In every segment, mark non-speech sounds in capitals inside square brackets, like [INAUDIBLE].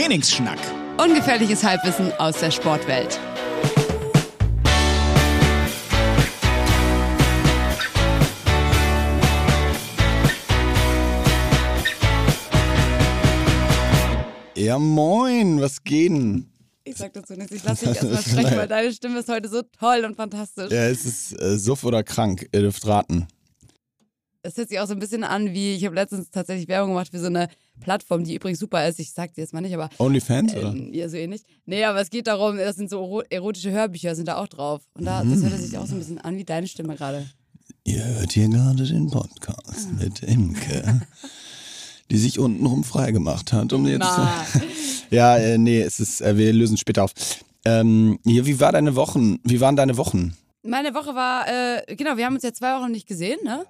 Trainingsschnack. Ungefährliches Halbwissen aus der Sportwelt. Ja, moin, was geht denn? Ich sag dazu nichts, ich lass dich [LAUGHS] erstmal sprechen, weil deine Stimme ist heute so toll und fantastisch. Ja, es ist äh, Suff oder krank, ihr dürft raten. Es hört sich auch so ein bisschen an wie, ich habe letztens tatsächlich Werbung gemacht für so eine Plattform, die übrigens super ist. Ich sag dir jetzt mal nicht, aber. Onlyfans, oder? Ähm, ja, so ähnlich. Nee, aber es geht darum, das sind so ero- erotische Hörbücher, sind da auch drauf. Und da, das hört sich auch so ein bisschen an wie deine Stimme gerade. Ihr hört hier gerade den Podcast mit Imke, die sich untenrum freigemacht hat, um jetzt. Na. [LAUGHS] Ja, äh, nee, es ist, äh, wir lösen später auf. Ähm, hier, wie war deine Wochen? Wie waren deine Wochen? Meine Woche war, äh, genau, wir haben uns ja zwei Wochen nicht gesehen, ne?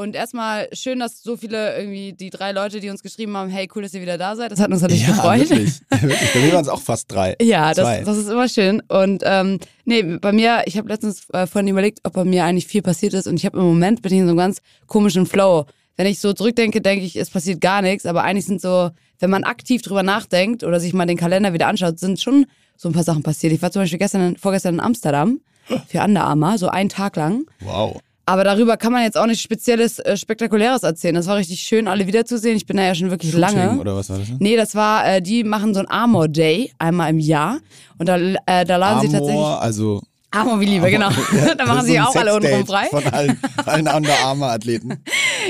Und erstmal schön, dass so viele irgendwie, die drei Leute, die uns geschrieben haben, hey, cool, dass ihr wieder da seid. Das hat uns natürlich gefreut. wirklich. [LAUGHS] wirklich. Bei mir waren es auch fast drei. Ja, das, das ist immer schön. Und ähm, nee, bei mir, ich habe letztens äh, vorhin überlegt, ob bei mir eigentlich viel passiert ist. Und ich habe im Moment bin ich in so einem ganz komischen Flow. Wenn ich so zurückdenke, denke ich, es passiert gar nichts. Aber eigentlich sind so, wenn man aktiv drüber nachdenkt oder sich mal den Kalender wieder anschaut, sind schon so ein paar Sachen passiert. Ich war zum Beispiel gestern, vorgestern in Amsterdam für Under Armour, so einen Tag lang. Wow. Aber darüber kann man jetzt auch nicht spezielles, äh, spektakuläres erzählen. Das war richtig schön, alle wiederzusehen. Ich bin da ja schon wirklich Shooting, lange. Oder was war das? denn? Nee, das war, äh, die machen so ein Armor Day einmal im Jahr. Und da, äh, da laden sie tatsächlich. Also. Armor wie Liebe, genau. [LAUGHS] Ja, [LAUGHS] da machen sie so auch alle untenrum frei. Von allen, [LAUGHS] allen Under-Armour-Athleten.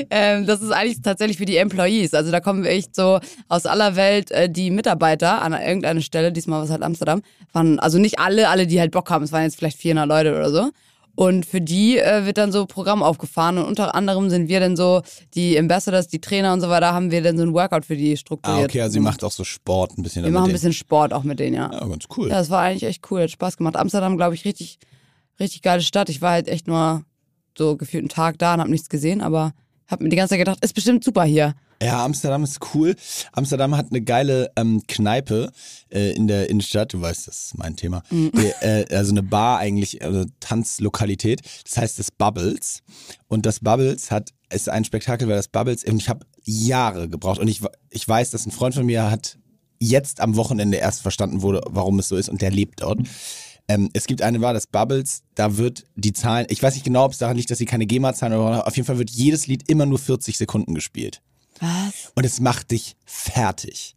Ähm, das ist eigentlich tatsächlich für die Employees. Also da kommen echt so aus aller Welt äh, die Mitarbeiter an irgendeine Stelle. Diesmal war es halt Amsterdam. Waren also nicht alle, alle, die halt Bock haben. Es waren jetzt vielleicht 400 Leute oder so. Und für die äh, wird dann so Programm aufgefahren und unter anderem sind wir dann so die Ambassadors, die Trainer und so weiter, haben wir dann so ein Workout für die strukturiert. Ah, okay, also sie macht auch so Sport ein bisschen. wir machen ein bisschen Sport auch mit denen, ja. Ja, ganz cool. Ja, das war eigentlich echt cool, hat Spaß gemacht. Amsterdam, glaube ich, richtig, richtig geile Stadt. Ich war halt echt nur so gefühlt einen Tag da und habe nichts gesehen, aber habe mir die ganze Zeit gedacht, ist bestimmt super hier. Ja, Amsterdam ist cool. Amsterdam hat eine geile ähm, Kneipe äh, in der Innenstadt. Du weißt, das ist mein Thema. Äh, äh, also eine Bar eigentlich, also Tanzlokalität. Das heißt das Bubbles. Und das Bubbles hat ist ein Spektakel, weil das Bubbles, und ich habe Jahre gebraucht. Und ich, ich weiß, dass ein Freund von mir hat jetzt am Wochenende erst verstanden wurde, warum es so ist. Und der lebt dort. Ähm, es gibt eine Bar, das Bubbles, da wird die Zahlen, ich weiß nicht genau, ob es daran liegt, dass sie keine GEMA zahlen, aber auf jeden Fall wird jedes Lied immer nur 40 Sekunden gespielt. Was? Und es macht dich fertig.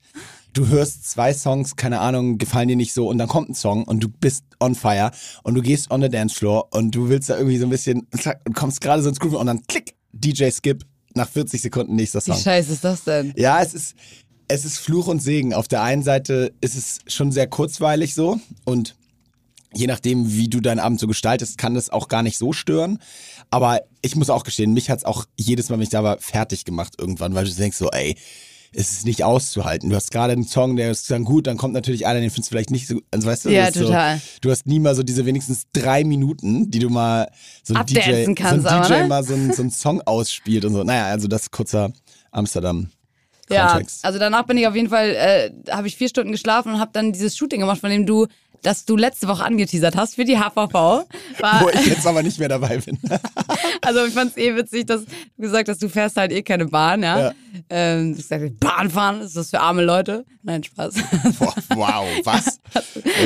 Du hörst zwei Songs, keine Ahnung, gefallen dir nicht so und dann kommt ein Song und du bist on fire und du gehst on the dance floor und du willst da irgendwie so ein bisschen, und kommst gerade so ins Groove und dann klick, DJ Skip, nach 40 Sekunden nächster Wie Song. scheiße ist das denn? Ja, es ist, es ist Fluch und Segen. Auf der einen Seite ist es schon sehr kurzweilig so und je nachdem, wie du deinen Abend so gestaltest, kann das auch gar nicht so stören. Aber ich muss auch gestehen, mich hat's auch jedes Mal, wenn ich da war, fertig gemacht irgendwann, weil du denkst so, ey, es ist nicht auszuhalten. Du hast gerade einen Song, der ist dann gut, dann kommt natürlich einer, den findest du vielleicht nicht so gut. Also weißt du, Ja, ist total. So, du hast nie mal so diese wenigstens drei Minuten, die du mal so ein DJ, kannst, so ein, DJ aber, ne? mal so einen, so einen Song ausspielt und so. Naja, also das kurzer Amsterdam. Ja, Kontext. also danach bin ich auf jeden Fall, äh, habe ich vier Stunden geschlafen und habe dann dieses Shooting gemacht, von dem du, das du letzte Woche angeteasert hast für die HVV. Wo ich jetzt aber nicht mehr dabei bin. [LAUGHS] Also ich fand's eh witzig, dass du gesagt hast, du fährst halt eh keine Bahn, ja. Ja. Ähm, hast gesagt, Bahn fahren, ist das für arme Leute? Nein, Spaß. [LAUGHS] Boah, wow, was?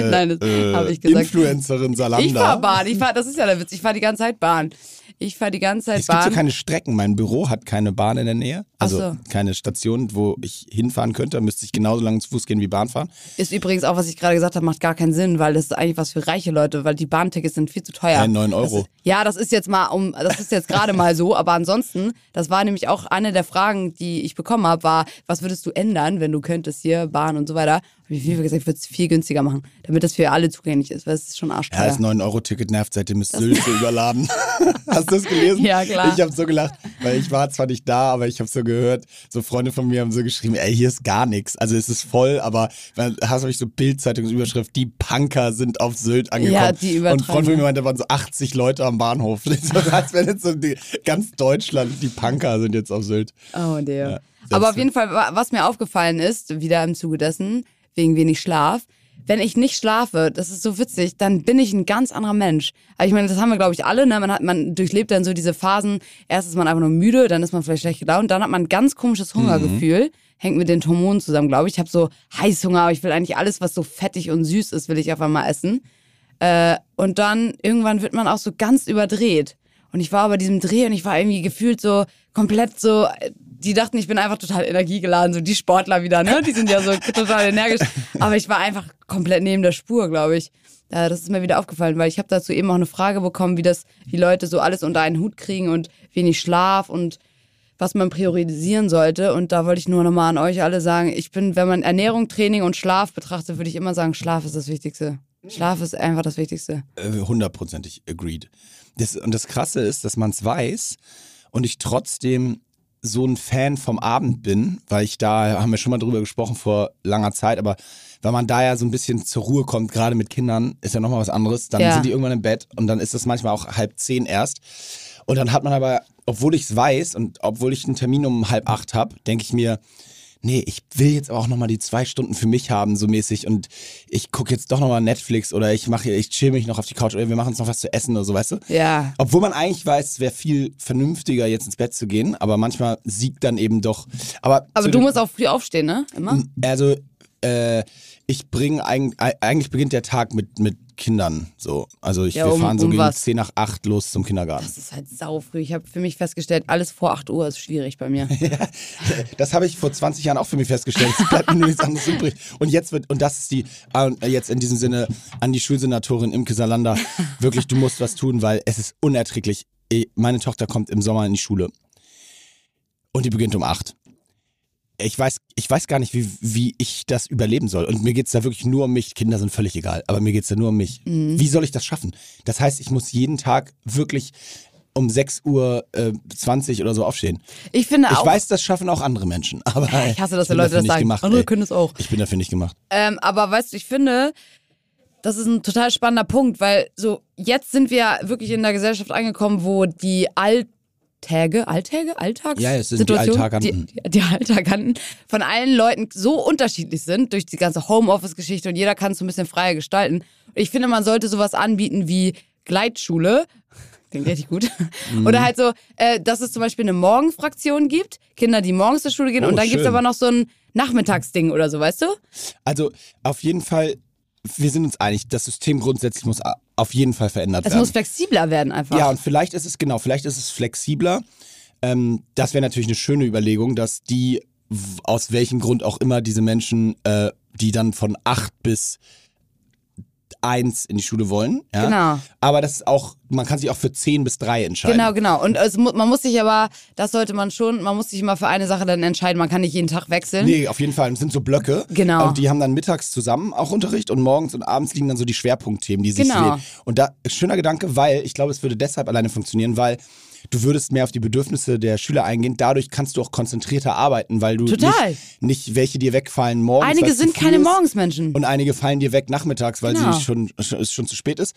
Nein, das Äh, habe ich gesagt. Influencerin Salanda. Ich fahr Bahn, ich fahr, das ist ja der Witz, ich fahr die ganze Zeit Bahn. Ich fahr die ganze Zeit Es gibt Bahn. so keine Strecken. Mein Büro hat keine Bahn in der Nähe. Also so. keine Station, wo ich hinfahren könnte. Da müsste ich genauso lange zu Fuß gehen wie Bahn fahren. ist übrigens auch, was ich gerade gesagt habe, macht gar keinen Sinn, weil das ist eigentlich was für reiche Leute, weil die Bahntickets sind viel zu teuer. Ja, 9 Das Euro. ist, ja, das ist jetzt mal um, das ist jetzt gerade mal so, aber ansonsten, das war nämlich auch eine der Fragen, die ich bekommen habe, war, was würdest du ändern, wenn du könntest hier Bahn und so weiter? Ich viel gesagt, ich würde es viel günstiger machen, damit das für alle zugänglich ist, weil es ist schon Ja, arschteuer. das 9-Euro-Ticket nervt, seitdem ist Sylt so [LAUGHS] überladen. [LAUGHS] Hast du das gelesen? Ja, klar. Ich habe so gelacht, weil ich war zwar nicht da, aber ich habe so gehört, so Freunde von mir haben so geschrieben, ey, hier ist gar nichts. Also es ist voll, aber dann hast du ich so Bild-Zeitungsüberschrift, die Punker sind auf Sylt angekommen. Ja, die Und ein Freund von mir meinte, da waren so 80 Leute am Bahnhof. [LAUGHS] So, als wenn jetzt so die, ganz Deutschland, die Punker sind jetzt auf Sylt. Oh dear. Ja, Aber auf jeden Fall, wa- was mir aufgefallen ist, wieder im Zuge dessen, wegen wenig Schlaf, wenn ich nicht schlafe, das ist so witzig, dann bin ich ein ganz anderer Mensch. Also ich meine, das haben wir, glaube ich, alle. Ne? Man, hat, man durchlebt dann so diese Phasen. Erst ist man einfach nur müde, dann ist man vielleicht schlecht gelaunt, dann hat man ein ganz komisches Hungergefühl. hängt mit den Hormonen zusammen, glaube ich. Ich habe so Heißhunger, aber ich will eigentlich alles, was so fettig und süß ist, will ich auf einmal essen. Äh, und dann irgendwann wird man auch so ganz überdreht. Und ich war bei diesem Dreh und ich war irgendwie gefühlt so komplett so, die dachten, ich bin einfach total energiegeladen, so die Sportler wieder, ne? Die sind ja so [LAUGHS] total energisch. Aber ich war einfach komplett neben der Spur, glaube ich. Das ist mir wieder aufgefallen, weil ich habe dazu eben auch eine Frage bekommen, wie das, wie Leute so alles unter einen Hut kriegen und wenig Schlaf und was man priorisieren sollte. Und da wollte ich nur nochmal an euch alle sagen, ich bin, wenn man Ernährung, Training und Schlaf betrachtet, würde ich immer sagen, Schlaf ist das Wichtigste. Schlaf ist einfach das Wichtigste. Äh, Hundertprozentig agreed. Das, und das Krasse ist, dass man es weiß und ich trotzdem so ein Fan vom Abend bin, weil ich da, haben wir schon mal drüber gesprochen vor langer Zeit, aber weil man da ja so ein bisschen zur Ruhe kommt, gerade mit Kindern, ist ja nochmal was anderes. Dann Ja. sind die irgendwann im Bett und dann ist das manchmal auch halb zehn erst. Und dann hat man aber, obwohl ich es weiß und obwohl ich einen Termin um halb acht habe, denke ich mir, nee, ich will jetzt aber auch nochmal die zwei Stunden für mich haben, so mäßig. Und ich gucke jetzt doch nochmal Netflix oder ich mache, ich chill mich noch auf die Couch oder wir machen uns noch was zu essen oder so, weißt du? Ja. Obwohl man eigentlich weiß, es wäre viel vernünftiger, jetzt ins Bett zu gehen, aber manchmal siegt dann eben doch. Aber, Aber du musst auch früh aufstehen, ne? Immer? Also, äh, ich bringe eigentlich, eigentlich beginnt der Tag mit, mit Kindern. So. Also ich, Ja, wir um- fahren so um gegen was? 10 nach 8 los zum Kindergarten. Das ist halt sau früh. Ich habe für mich festgestellt, alles vor 8 Uhr ist schwierig bei mir. [LAUGHS] Das habe ich vor 20 Jahren auch für mich festgestellt. Es bleibt mir nichts anderes übrig. Und jetzt wird, und das ist die, ah, jetzt in diesem Sinne an die Schulsenatorin Imke Salander, wirklich, du musst was tun, weil es ist unerträglich. Eh, Meine Tochter kommt im Sommer in die Schule und die beginnt um 8. Ich weiß, ich weiß gar nicht, wie, wie ich das überleben soll. Und mir geht's da wirklich nur um mich. Kinder sind völlig egal, aber mir geht's da nur um mich. Mhm. Wie soll ich das schaffen? Das heißt, ich muss jeden Tag wirklich um 6 Uhr äh, 20 oder so aufstehen. Ich finde Ich auch. weiß, das schaffen auch andere Menschen. Aber [LAUGHS] ich hasse, dass die Leute das sagen. Gemacht, Andere ey. können es auch. Ich bin dafür nicht gemacht. Ähm, aber weißt du, ich finde, das ist ein total spannender Punkt, weil so jetzt sind wir wirklich in der Gesellschaft angekommen, wo die Alltäge, Alltäge, Alltags Ja, es sind die Alltaganten. Die, die Alltaganten von allen Leuten so unterschiedlich sind durch die ganze Homeoffice-Geschichte und jeder kann es so ein bisschen freier gestalten. Ich finde, man sollte sowas anbieten wie Gleitschule. Klingt richtig gut. [LAUGHS] Mhm. Oder halt so, äh, dass es zum Beispiel eine Morgenfraktion gibt, Kinder, die morgens zur Schule gehen Oh, und dann gibt's schön. aber noch so ein Nachmittagsding oder so, weißt du? Also auf jeden Fall, wir sind uns einig, das System grundsätzlich muss auf jeden Fall verändert Es werden. muss flexibler werden einfach. Ja, und vielleicht ist es genau, vielleicht ist es flexibler. Ähm, das wäre natürlich eine schöne Überlegung, dass die, aus welchem Grund auch immer, diese Menschen, äh, die dann von acht bis eins in die Schule wollen. Ja? Genau. Aber das ist auch, man kann sich auch für zehn bis drei entscheiden. Genau, genau. Und es, man muss sich aber, das sollte man schon, man muss sich immer für eine Sache dann entscheiden. Man kann nicht jeden Tag wechseln. Nee, auf jeden Fall. Es sind so Blöcke. Genau. Und die haben dann mittags zusammen auch Unterricht und morgens und abends liegen dann so die Schwerpunktthemen, die sich Genau. wählen. Und da, schöner Gedanke, weil ich glaube, es würde deshalb alleine funktionieren, weil du würdest mehr auf die Bedürfnisse der Schüler eingehen. Dadurch kannst du auch konzentrierter arbeiten, weil du Total. Nicht, nicht welche dir wegfallen morgens. Einige sind keine. Morgensmenschen. Und einige fallen dir weg nachmittags, weil Genau. sie schon, es schon zu spät ist.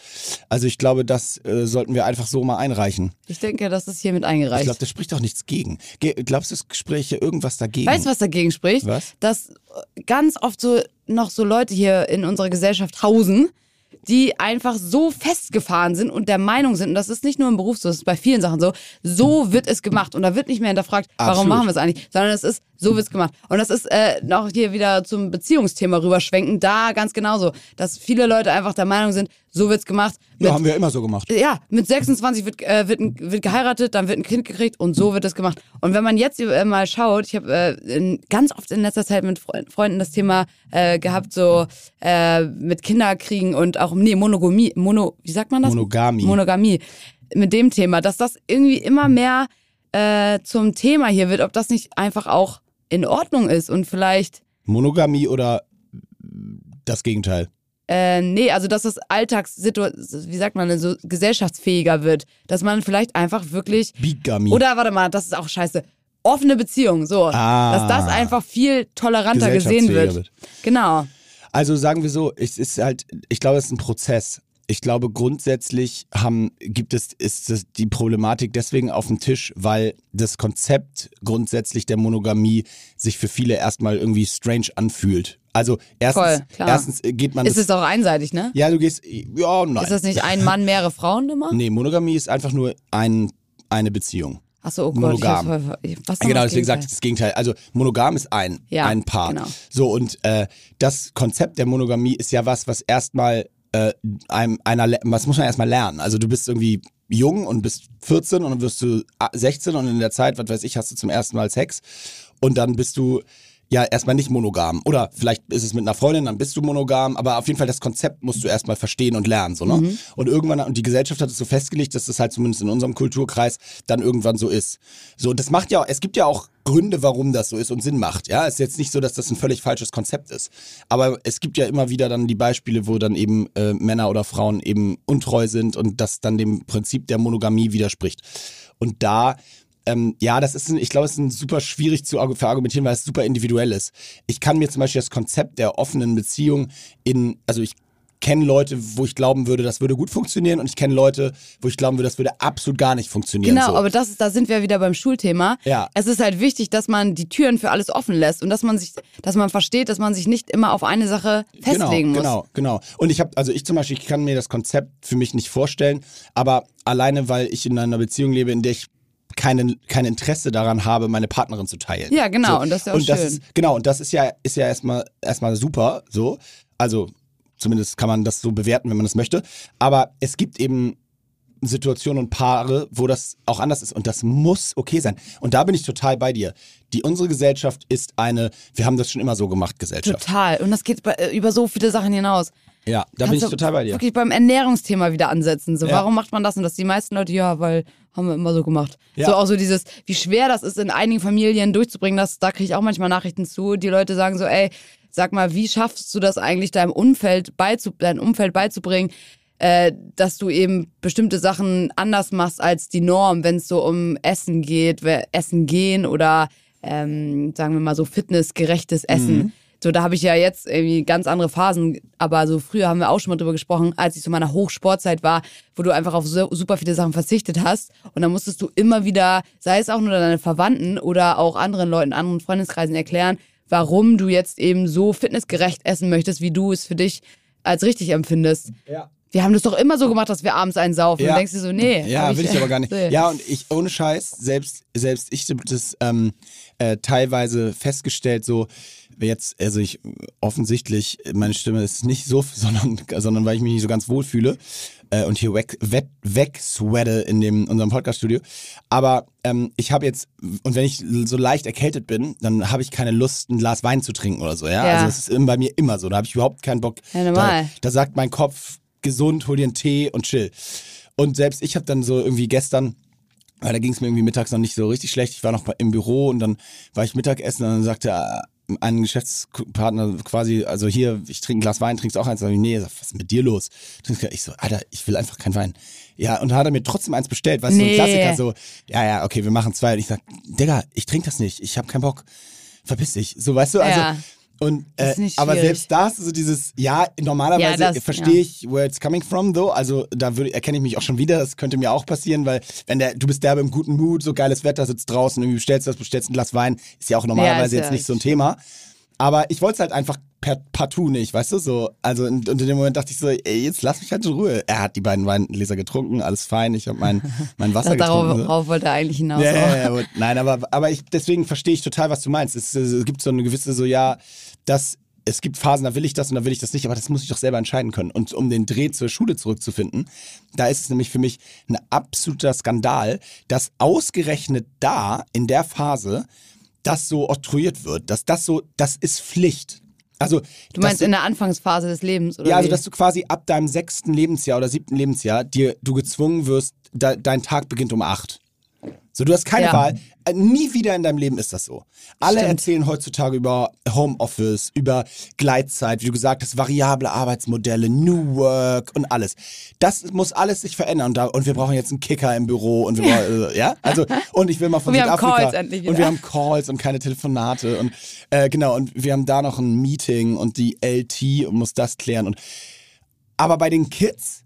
Also ich glaube, das äh, sollten wir einfach so mal einreichen. Ich denke, das ist hiermit Ich eingereicht. glaube, da spricht auch nichts gegen. Ge glaubst du, es spräche irgendwas dagegen? Weißt du, was dagegen spricht? Was? Dass äh, ganz oft so noch so Leute hier in unserer Gesellschaft hausen, die einfach so festgefahren sind und der Meinung sind, und das ist nicht nur im Beruf so, das ist bei vielen Sachen so, so wird es gemacht. Und da wird nicht mehr hinterfragt, warum Absolut. machen wir es eigentlich, sondern es ist, so wird es gemacht. Und das ist äh, noch hier wieder zum Beziehungsthema rüberschwenken, da ganz genauso, dass viele Leute einfach der Meinung sind, so wird's gemacht. ja, Mit haben wir immer so gemacht. ja, mit 26 wird, äh, wird, ein, wird geheiratet, dann wird ein Kind gekriegt und so wird das gemacht. Und wenn man jetzt äh, mal schaut, ich habe äh, ganz oft in letzter Zeit mit Fre Freunden das Thema äh, gehabt, so äh, mit Kinderkriegen und auch, nee, Monogamie, Mono, wie sagt man das? Monogamie. Monogamie. Mit dem Thema, dass das irgendwie immer mehr äh, zum Thema hier wird, ob das nicht einfach auch in Ordnung ist und vielleicht Monogamie oder das Gegenteil? Äh, nee, also dass das Alltagssituation, wie sagt man denn, so gesellschaftsfähiger wird. Dass man vielleicht einfach wirklich. Bigamie. Oder warte mal, das ist auch scheiße. Offene Beziehung, so. Ah. Dass das einfach viel toleranter gesehen wird. wird. Genau. Also sagen wir so, es ist halt, ich glaube, es ist ein Prozess. Ich glaube, grundsätzlich haben, gibt es, ist das die Problematik deswegen auf dem Tisch, weil das Konzept grundsätzlich der Monogamie sich für viele erstmal irgendwie strange anfühlt. Also erstens, Voll, erstens geht man Ist das, es auch einseitig, ne? ja, du gehst, ja, nein. Ist das nicht ein Mann, mehrere Frauen immer? nee, Monogamie ist einfach nur ein, eine Beziehung. Achso, oh Gott, monogam. Ich was Genau, deswegen sage ich das Gegenteil. Also monogam ist ein, Ja, ein Paar. genau. So, und äh, das Konzept der Monogamie ist ja was, was erstmal äh, einem, einer, was muss man erstmal lernen. Also du bist irgendwie jung und bist 14 und dann wirst du ah, 16 und in der Zeit, was weiß ich, hast du zum ersten Mal Sex und dann bist du ja erstmal nicht monogam. Oder vielleicht ist es mit einer Freundin, dann bist du monogam, aber auf jeden Fall das Konzept musst du erstmal verstehen und lernen. So, ne? Und irgendwann, und die Gesellschaft hat es so festgelegt, dass das halt zumindest in unserem Kulturkreis dann irgendwann so ist. So, das macht ja, es gibt ja auch Gründe, warum das so ist und Sinn macht. Ja, es ist jetzt nicht so, dass das ein völlig falsches Konzept ist. Aber es gibt ja immer wieder dann die Beispiele, wo dann eben äh, Männer oder Frauen eben untreu sind und das dann dem Prinzip der Monogamie widerspricht. Und da ähm, ja, das ist, ein, ich glaube, es ist ein super schwierig zu argu- verargumentieren, weil es super individuell ist. Ich kann mir zum Beispiel das Konzept der offenen Beziehung in, also ich kenne Leute, wo ich glauben würde, das würde gut funktionieren und ich kenne Leute, wo ich glauben würde, das würde absolut gar nicht funktionieren. Genau, so. aber das ist, da sind wir wieder beim Schulthema. Ja. Es ist halt wichtig, dass man die Türen für alles offen lässt und dass man sich, dass man versteht, dass man sich nicht immer auf eine Sache festlegen muss. Genau, genau. Und ich habe, also ich zum Beispiel, ich kann mir das Konzept für mich nicht vorstellen, aber alleine, weil ich in einer Beziehung lebe, in der ich keine, kein Interesse daran habe, meine Partnerin zu teilen. Ja, genau, und das ist ja auch und das schön. Ist, genau, und das ist ja, ist ja erstmal, erstmal super, so. Also, zumindest kann man das so bewerten, wenn man das möchte. Aber es gibt eben Situationen und Paare, wo das auch anders ist. Und das muss okay sein. Und da bin ich total bei dir. Die, unsere Gesellschaft ist eine, wir haben das schon immer so gemacht, Gesellschaft. Total. Und das geht äh, über so viele Sachen hinaus. Ja, da bin ich Kannst total bei dir. Wirklich beim Ernährungsthema wieder ansetzen. So, Ja. warum macht man das? Und dass die meisten Leute, ja, weil haben wir immer so gemacht. Ja. So auch so dieses, wie schwer das ist, in einigen Familien durchzubringen, das, da kriege ich auch manchmal Nachrichten zu. Die Leute sagen so, ey, sag mal, wie schaffst du das eigentlich, deinem Umfeld beizu, dein Umfeld beizubringen, äh, dass du eben bestimmte Sachen anders machst als die Norm, wenn es so um Essen geht, Essen gehen oder ähm, sagen wir mal so fitnessgerechtes Essen. So, da habe ich ja jetzt irgendwie ganz andere Phasen, aber so früher haben wir auch schon mal drüber gesprochen, als ich zu meiner Hochsportzeit war, wo du einfach auf so, super viele Sachen verzichtet hast und dann musstest du immer wieder, sei es auch nur deine Verwandten oder auch anderen Leuten, anderen Freundeskreisen erklären, warum du jetzt eben so fitnessgerecht essen möchtest, wie du es für dich als richtig empfindest. Ja. Wir haben das doch immer so gemacht, dass wir abends einen saufen. Ja. Und denkst du so, nee. Ja, will ich aber gar nicht. [LAUGHS] Ja, und ich, ohne Scheiß, selbst, selbst ich habe das ähm, äh, teilweise festgestellt, so jetzt, also ich offensichtlich, meine Stimme ist nicht so, [LAUGHS] sondern, sondern weil ich mich nicht so ganz wohl fühle äh, und hier weg, weg, wegsweate in dem unserem Podcaststudio. Aber ähm, ich habe jetzt, und wenn ich so leicht erkältet bin, dann habe ich keine Lust, ein Glas Wein zu trinken oder so, ja. Ja. Also das ist bei mir immer so. Da habe ich überhaupt keinen Bock. Ja, normal. Da, da sagt mein Kopf, gesund, hol dir einen Tee und chill. Und selbst ich habe dann so irgendwie gestern, weil da ging es mir irgendwie mittags noch nicht so richtig schlecht. Ich war noch im Büro und dann war ich Mittagessen und dann sagte äh, ein Geschäftspartner quasi, also hier, ich trinke ein Glas Wein, trinkst du auch eins? Sag ich, nee, was ist mit dir los? Ich so, Alter, ich will einfach keinen Wein. Ja, und dann hat er mir trotzdem eins bestellt, weißt du, so Nee. ein Klassiker, so, ja, ja, okay, wir machen zwei. Und ich sag, Digga, ich trinke das nicht, ich habe keinen Bock. Verpiss dich. So, weißt du, also. Ja. Und, Das äh, aber selbst da hast du so dieses, ja, normalerweise Ja, das- verstehe ja. ich, where it's coming from, though. Also da würde, erkenne ich mich auch schon wieder. Das könnte mir auch passieren, weil wenn der, du bist derbe im guten Mut, so geiles Wetter, sitzt draußen, irgendwie bestellst du das, bestellst ein Glas Wein, ist ja auch normalerweise ja jetzt nicht so ein Thema. Aber ich wollte es halt einfach per partout nicht, weißt du, so. Also und, und in dem Moment dachte ich so, ey, jetzt lass mich halt in Ruhe. Er hat die beiden Weingläser getrunken, alles fein. Ich habe mein, [LAUGHS] mein Wasser Darauf, getrunken. so. darauf wollte er eigentlich hinaus. Ja, ja, ja, nein, aber, aber ich, deswegen verstehe ich total, was du meinst. Es, es gibt so eine gewisse, so, ja, das, es gibt Phasen, da will ich das und da will ich das nicht, aber das muss ich doch selber entscheiden können. Und um den Dreh zur Schule zurückzufinden, da ist es nämlich für mich ein absoluter Skandal, dass ausgerechnet da, in der Phase, das so oktroyiert wird, dass das so, das ist Pflicht. Also, Du meinst in der Anfangsphase des Lebens, oder? ja, also wie? dass du quasi ab deinem sechsten Lebensjahr oder siebten Lebensjahr dir du gezwungen wirst, de, dein Tag beginnt um acht. So, du hast keine Ja. Wahl. Äh, Nie wieder in deinem Leben ist das so. Alle Stimmt. erzählen heutzutage über Homeoffice, über Gleitzeit, wie du gesagt hast, variable Arbeitsmodelle, New Work und alles. Das muss alles sich verändern und, wir brauchen jetzt einen Kicker im Büro und wir brauchen, äh, ja, also und ich will mal von Und wir haben Südafrika und wir haben Calls und keine Telefonate und äh, genau und wir haben da noch ein Meeting und die LT und muss das klären und aber bei den Kids,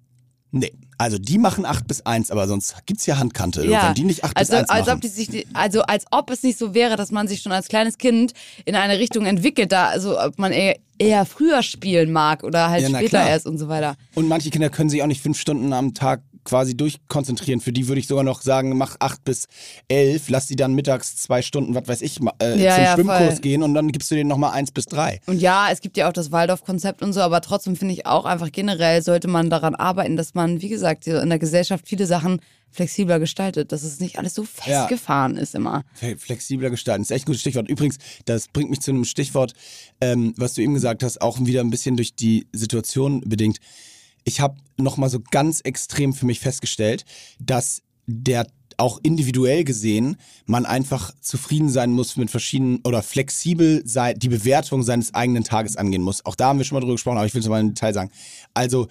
nee. Also die machen 8 bis 1, aber sonst gibt's ja Handkante. ja. Wenn die nicht 8 also, bis 1 als machen. ob die sich, also als ob es nicht so wäre, dass man sich schon als kleines Kind in eine Richtung entwickelt, da also ob man eher, eher früher spielen mag oder halt Ja, später klar. erst und so weiter. und manche Kinder können sich auch nicht fünf Stunden am Tag quasi durchkonzentrieren. Für die würde ich sogar noch sagen, mach acht bis elf, lass die dann mittags zwei Stunden, was weiß ich, äh, Ja, zum ja, Schwimmkurs voll. gehen und dann gibst du denen nochmal eins bis drei. Und ja, es gibt ja auch das Waldorf-Konzept und so, aber trotzdem finde ich auch einfach generell sollte man daran arbeiten, dass man, wie gesagt, in der Gesellschaft viele Sachen flexibler gestaltet, dass es nicht alles so Ja. festgefahren ist immer. Flexibler gestalten. Ist echt ein gutes Stichwort. Übrigens, das bringt mich zu einem Stichwort, ähm, was du eben gesagt hast, auch wieder ein bisschen durch die Situation bedingt. Ich habe nochmal so ganz extrem für mich festgestellt, dass der auch individuell gesehen man einfach zufrieden sein muss mit verschiedenen oder flexibel sei, die Bewertung seines eigenen Tages angehen muss. Auch da haben wir schon mal drüber gesprochen, aber ich will es mal im Detail sagen. Also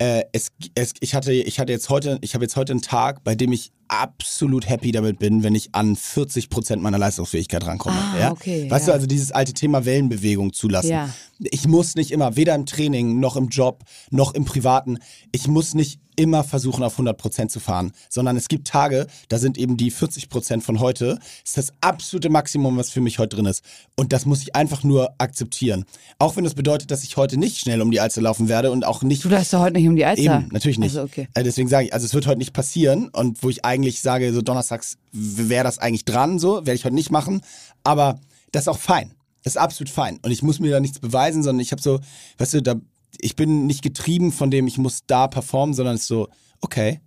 äh, es, es, ich hatte, ich hatte jetzt heute, ich habe jetzt heute einen Tag, bei dem ich absolut happy damit bin, wenn ich an 40 Prozent meiner Leistungsfähigkeit rankomme. Ah, ja? okay, weißt ja. du, also dieses alte Thema Wellenbewegung zulassen. Ja. Ich muss nicht immer, weder im Training noch im Job noch im Privaten, ich muss nicht immer versuchen, auf 100 Prozent zu fahren, sondern es gibt Tage, da sind eben die 40 Prozent von heute, ist das absolute Maximum, was für mich heute drin ist. Und das muss ich einfach nur akzeptieren. Auch wenn das bedeutet, dass ich heute nicht schnell um die Alster laufen werde und auch nicht Du läufst doch heute nicht um die Alster. Eben, natürlich nicht. Also okay. Äh, deswegen sage ich, also es wird heute nicht passieren und wo ich eigentlich sage, so donnerstags wäre das eigentlich dran, so, werde ich heute nicht machen, aber das ist auch fein. Das ist absolut fein und ich muss mir da nichts beweisen, sondern ich habe so, weißt du, da, ich bin nicht getrieben von dem, ich muss da performen, sondern es ist so, okay,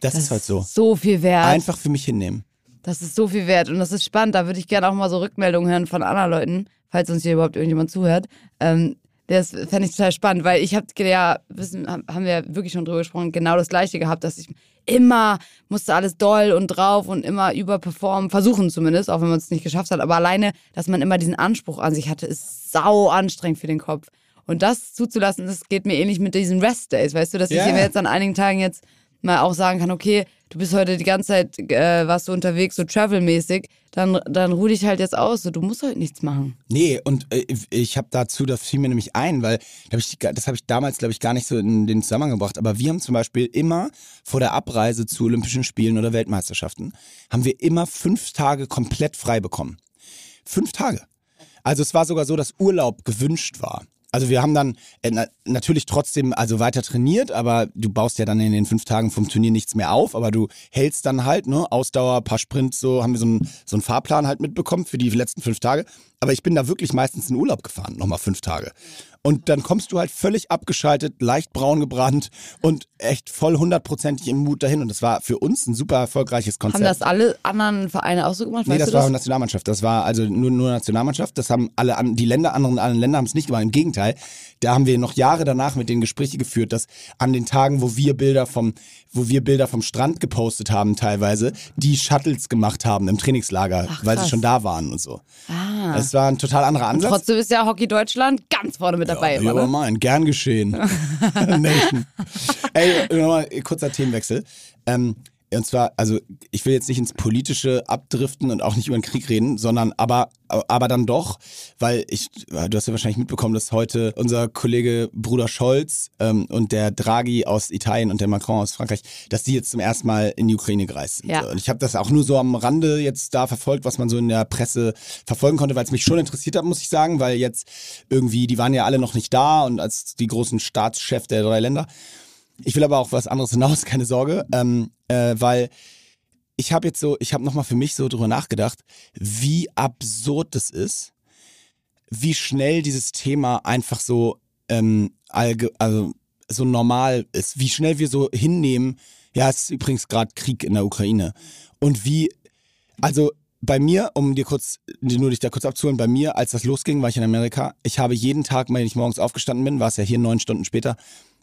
das, Das ist halt so. So viel wert. Einfach für mich hinnehmen. Das ist so viel wert und das ist spannend. Da würde ich gerne auch mal so Rückmeldungen hören von anderen Leuten, falls uns hier überhaupt irgendjemand zuhört. Ähm, das fände ich total spannend, weil ich habe ja, wissen, haben wir wirklich schon drüber gesprochen, genau das Gleiche gehabt, dass ich immer musste alles doll und drauf und immer überperformen, versuchen zumindest, auch wenn man es nicht geschafft hat. Aber alleine, dass man immer diesen Anspruch an sich hatte, ist sau anstrengend für den Kopf. Und das zuzulassen, das geht mir ähnlich mit diesen Rest-Days, weißt du, dass Ja. ich mir jetzt an einigen Tagen jetzt mal auch sagen kann, okay, du bist heute die ganze Zeit, äh, warst du unterwegs, so travelmäßig, dann, dann ruh dich halt jetzt aus, so, du musst heute nichts machen. Nee, und äh, ich habe dazu, das fiel mir nämlich ein, weil ich, das habe ich damals, glaube ich, gar nicht so in den Zusammenhang gebracht, aber wir haben zum Beispiel immer vor der Abreise zu Olympischen Spielen oder Weltmeisterschaften, haben wir immer fünf Tage komplett frei bekommen. Fünf Tage. Also es war sogar so, dass Urlaub gewünscht war. Also wir haben dann äh, na, natürlich trotzdem also weiter trainiert, aber du baust ja dann in den fünf Tagen vom Turnier nichts mehr auf, aber du hältst dann halt, ne, Ausdauer, paar Sprints, so haben wir so einen, so einen Fahrplan halt mitbekommen für die letzten fünf Tage. Aber ich bin da wirklich meistens in Urlaub gefahren, nochmal fünf Tage. Und dann kommst du halt völlig abgeschaltet, leicht braun gebrannt und echt voll hundertprozentig im Mut dahin. Und das war für uns ein super erfolgreiches Konzept. Haben das alle anderen Vereine auch so gemacht? Nee, das du war das? Nationalmannschaft. Das war also nur, nur Nationalmannschaft. Das haben alle an, die Länder, anderen, anderen Länder haben es nicht gemacht. Im Gegenteil, da haben wir noch Jahre danach mit denen Gespräche geführt, dass an den Tagen, wo wir Bilder vom, wo wir Bilder vom Strand gepostet haben, teilweise, die Shuttles gemacht haben im Trainingslager, Ach, weil sie schon da waren und so. Ah. Das war ein total anderer Ansatz. Trotzdem ist ja Hockey Deutschland ganz vorne mit dabei. Ja, immer, aber mein, gern geschehen. [LAUGHS] [LAUGHS] Nation. Ey, nochmal kurzer Themenwechsel. Ähm, und zwar, also ich will jetzt nicht ins Politische abdriften und auch nicht über den Krieg reden, sondern aber, aber dann doch, weil ich, du hast ja wahrscheinlich mitbekommen, dass heute unser Kollege Bruder Scholz ähm, und der Draghi aus Italien und der Macron aus Frankreich, dass die jetzt zum ersten Mal in die Ukraine gereist sind. Ja. Und ich habe das auch nur so am Rande jetzt da verfolgt, was man so in der Presse verfolgen konnte, weil es mich schon interessiert hat, muss ich sagen, weil jetzt irgendwie, die waren ja alle noch nicht da und als die großen Staatschefs der drei Länder. Ich will aber auch was anderes hinaus, [LAUGHS] keine Sorge, ähm, äh, weil ich habe jetzt so, ich habe nochmal für mich so drüber nachgedacht, wie absurd das ist, wie schnell dieses Thema einfach so, ähm, allge also so normal ist, wie schnell wir so hinnehmen, ja, es ist übrigens gerade Krieg in der Ukraine. Und wie, also bei mir, um dir kurz, nur dich da kurz abzuholen, bei mir, als das losging, war ich in Amerika. Ich habe jeden Tag, wenn ich morgens aufgestanden bin, war es ja hier neun Stunden später,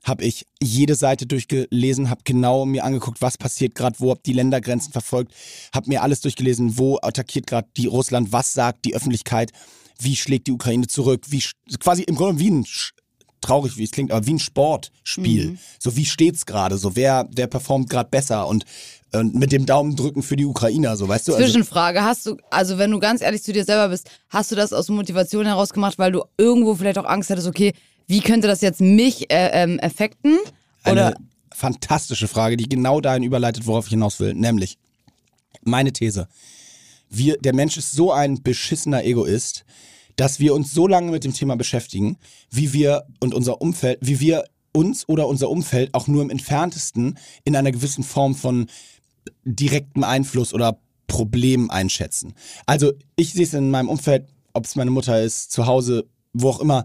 habe ich jede Seite durchgelesen, habe genau mir angeguckt, was passiert gerade, wo, hab die Ländergrenzen verfolgt, habe mir alles durchgelesen, wo attackiert gerade die Russland, was sagt die Öffentlichkeit, wie schlägt die Ukraine zurück, wie quasi im Grunde wie ein traurig wie es klingt, aber wie ein Sportspiel. So wie steht's gerade, so wer wer performt gerade besser und und mit dem Daumen drücken für die Ukrainer, so weißt du? Also, Zwischenfrage, hast du, also wenn du ganz ehrlich zu dir selber bist, hast du das aus Motivation heraus gemacht, weil du irgendwo vielleicht auch Angst hattest, okay, wie könnte das jetzt mich äh, ähm, affekten? Oder eine fantastische Frage, die genau dahin überleitet, worauf ich hinaus will. Nämlich, meine These. Wir, der Mensch ist so ein beschissener Egoist, dass wir uns so lange mit dem Thema beschäftigen, wie wir und unser Umfeld, wie wir uns oder unser Umfeld auch nur im entferntesten in einer gewissen Form von direktem Einfluss oder Problem einschätzen. Also ich sehe es in meinem Umfeld, ob es meine Mutter ist, zu Hause, wo auch immer.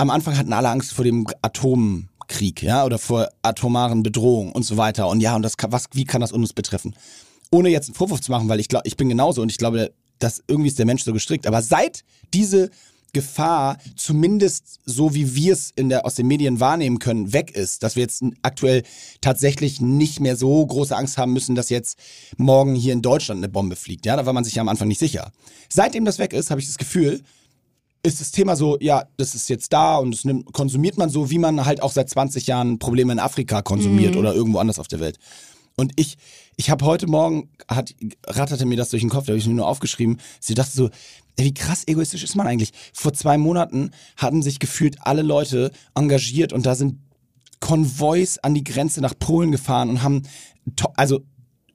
Am Anfang hatten alle Angst vor dem Atomkrieg, ja, oder vor atomaren Bedrohungen und so weiter. Und ja, und das kann, was, wie kann das uns betreffen? Ohne jetzt einen Vorwurf zu machen, weil ich glaube, ich bin genauso und ich glaube, dass irgendwie ist der Mensch so gestrickt. Aber seit diese Gefahr, zumindest so wie wir es in der, aus den Medien wahrnehmen können, weg ist. Dass wir jetzt aktuell tatsächlich nicht mehr so große Angst haben müssen, dass jetzt morgen hier in Deutschland eine Bombe fliegt. Ja, da war man sich ja am Anfang nicht sicher. Seitdem das weg ist, habe ich das Gefühl, ist das Thema so, ja, das ist jetzt da und das nimmt, konsumiert man so, wie man halt auch seit 20 Jahren Probleme in Afrika konsumiert mhm. oder irgendwo anders auf der Welt. Und ich, ich habe heute Morgen, hat, ratterte mir das durch den Kopf, da habe ich mir nur aufgeschrieben, sie dachte so, wie krass egoistisch ist man eigentlich? Vor zwei Monaten hatten sich gefühlt alle Leute engagiert und da sind Konvois an die Grenze nach Polen gefahren und haben, also